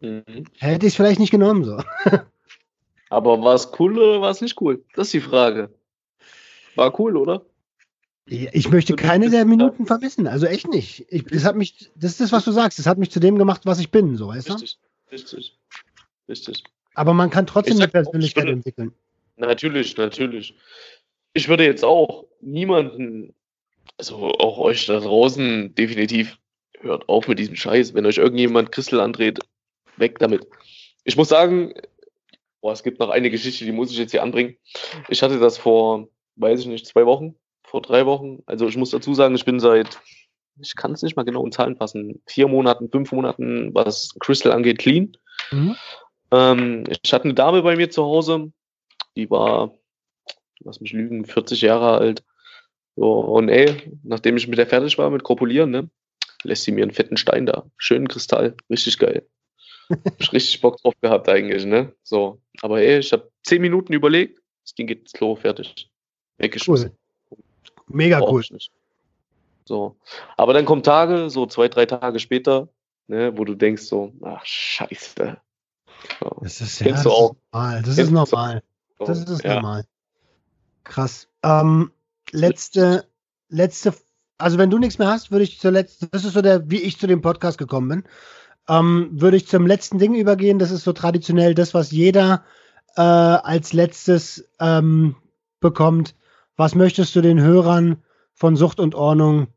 mhm. hätte ich es vielleicht nicht genommen, so. Aber war es cool oder war es nicht cool? Das ist die Frage. War cool, oder? Ich möchte keine der Minuten vermissen, also echt nicht. Ich, das hat mich, das ist das, was du sagst, das hat mich zu dem gemacht, was ich bin, so, weißt du? Richtig, richtig, richtig. Aber man kann trotzdem eine Persönlichkeit würde, entwickeln. Natürlich, natürlich. Ich würde jetzt auch niemanden, also auch euch da draußen definitiv, hört auf mit diesem Scheiß. Wenn euch irgendjemand Christel andreht, weg damit. Ich muss sagen, boah, es gibt noch eine Geschichte, die muss ich jetzt hier anbringen. Ich hatte das vor, weiß ich nicht, zwei Wochen vor drei Wochen. Also ich muss dazu sagen, ich bin seit, ich kann es nicht mal genau in Zahlen fassen, vier Monaten, fünf Monaten, was Crystal angeht, clean. Mhm. Ähm, ich hatte eine Dame bei mir zu Hause, die war, lass mich lügen, 40 Jahre alt. So, und ey, nachdem ich mit der fertig war, mit Kropulieren, ne, lässt sie mir einen fetten Stein da. Schönen Kristall, richtig geil. hab ich richtig Bock drauf gehabt eigentlich, ne? So. Aber ey, ich habe zehn Minuten überlegt, das Ding geht ins Klo, fertig. Weggeschmissen. Cool. Mega cool. So. Aber dann kommen Tage, so zwei, drei Tage später, ne, wo du denkst so, ach scheiße. So. Das ist ja das ist normal. Das ist normal. Das ist normal. Krass. Ähm, letzte, letzte, also wenn du nichts mehr hast, würde ich zur letzten, das ist so der, wie ich zu dem Podcast gekommen bin, ähm, würde ich zum letzten Ding übergehen. Das ist so traditionell das, was jeder äh, als letztes ähm, bekommt. Was möchtest du den Hörern von Sucht und Ordnung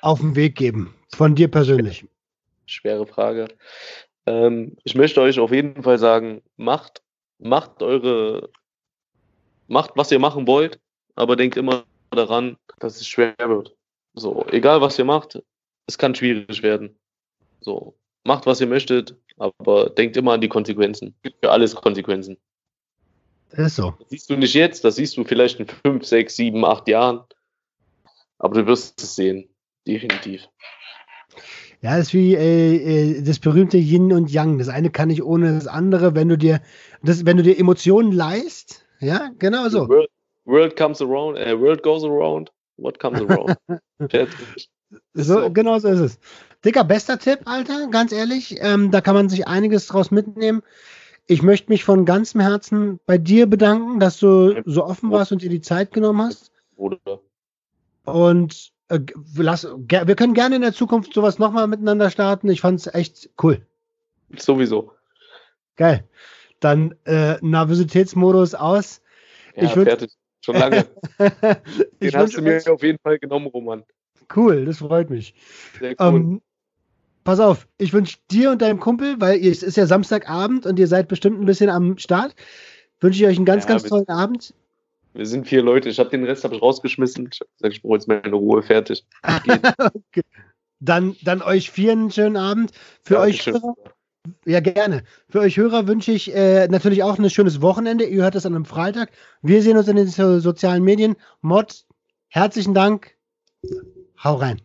auf den Weg geben? Von dir persönlich. Schwere Frage. Ähm, ich möchte euch auf jeden Fall sagen, macht, macht eure, macht, was ihr machen wollt, aber denkt immer daran, dass es schwer wird. So, egal was ihr macht, es kann schwierig werden. So, macht, was ihr möchtet, aber denkt immer an die Konsequenzen. Es gibt für alles Konsequenzen. Das ist so. Das siehst du nicht jetzt, das siehst du vielleicht in fünf, sechs, sieben, acht Jahren. Aber du wirst es sehen. Definitiv. Ja, das ist wie äh, äh, das berühmte Yin und Yang. Das eine kann nicht ohne das andere. Wenn du dir, das, wenn du dir Emotionen leist, ja, genau so. World, comes around, uh, world goes around, what comes around? so, so, genau so ist es. Dicker, bester Tipp, Alter, ganz ehrlich. Ähm, da kann man sich einiges draus mitnehmen ich möchte mich von ganzem Herzen bei dir bedanken, dass du so offen warst und dir die Zeit genommen hast. Oder? Und äh, lass, wir können gerne in der Zukunft sowas nochmal miteinander starten. Ich fand es echt cool. Sowieso. Geil. Dann äh, Nervositätsmodus aus. Ja, ich würd, fertig. Schon lange. Den hast du mir auf jeden Fall genommen, Roman. Cool, das freut mich. Sehr cool. Ähm, pass auf, ich wünsche dir und deinem Kumpel, weil es ist ja Samstagabend und ihr seid bestimmt ein bisschen am Start, wünsche ich euch einen ganz, ja, ganz tollen Abend. Wir sind vier Leute. Ich habe den Rest hab ich rausgeschmissen. Ich habe gesagt, ich brauche jetzt meine Ruhe, fertig. okay. dann, dann euch vier einen schönen Abend. Für ja, euch ja, gerne. Für euch Hörer wünsche ich äh, natürlich auch ein schönes Wochenende. Ihr hört das an einem Freitag. Wir sehen uns in den so sozialen Medien. Mod, herzlichen Dank. Hau rein.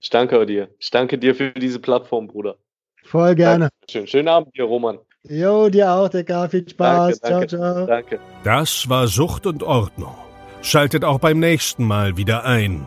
Ich danke dir. Ich danke dir für diese Plattform, Bruder. Voll gerne. Schön. Schönen Abend dir, Roman. Jo, dir auch, Digga. Viel Spaß. Danke, danke, ciao, ciao. Danke. Das war Sucht und Ordnung. Schaltet auch beim nächsten Mal wieder ein.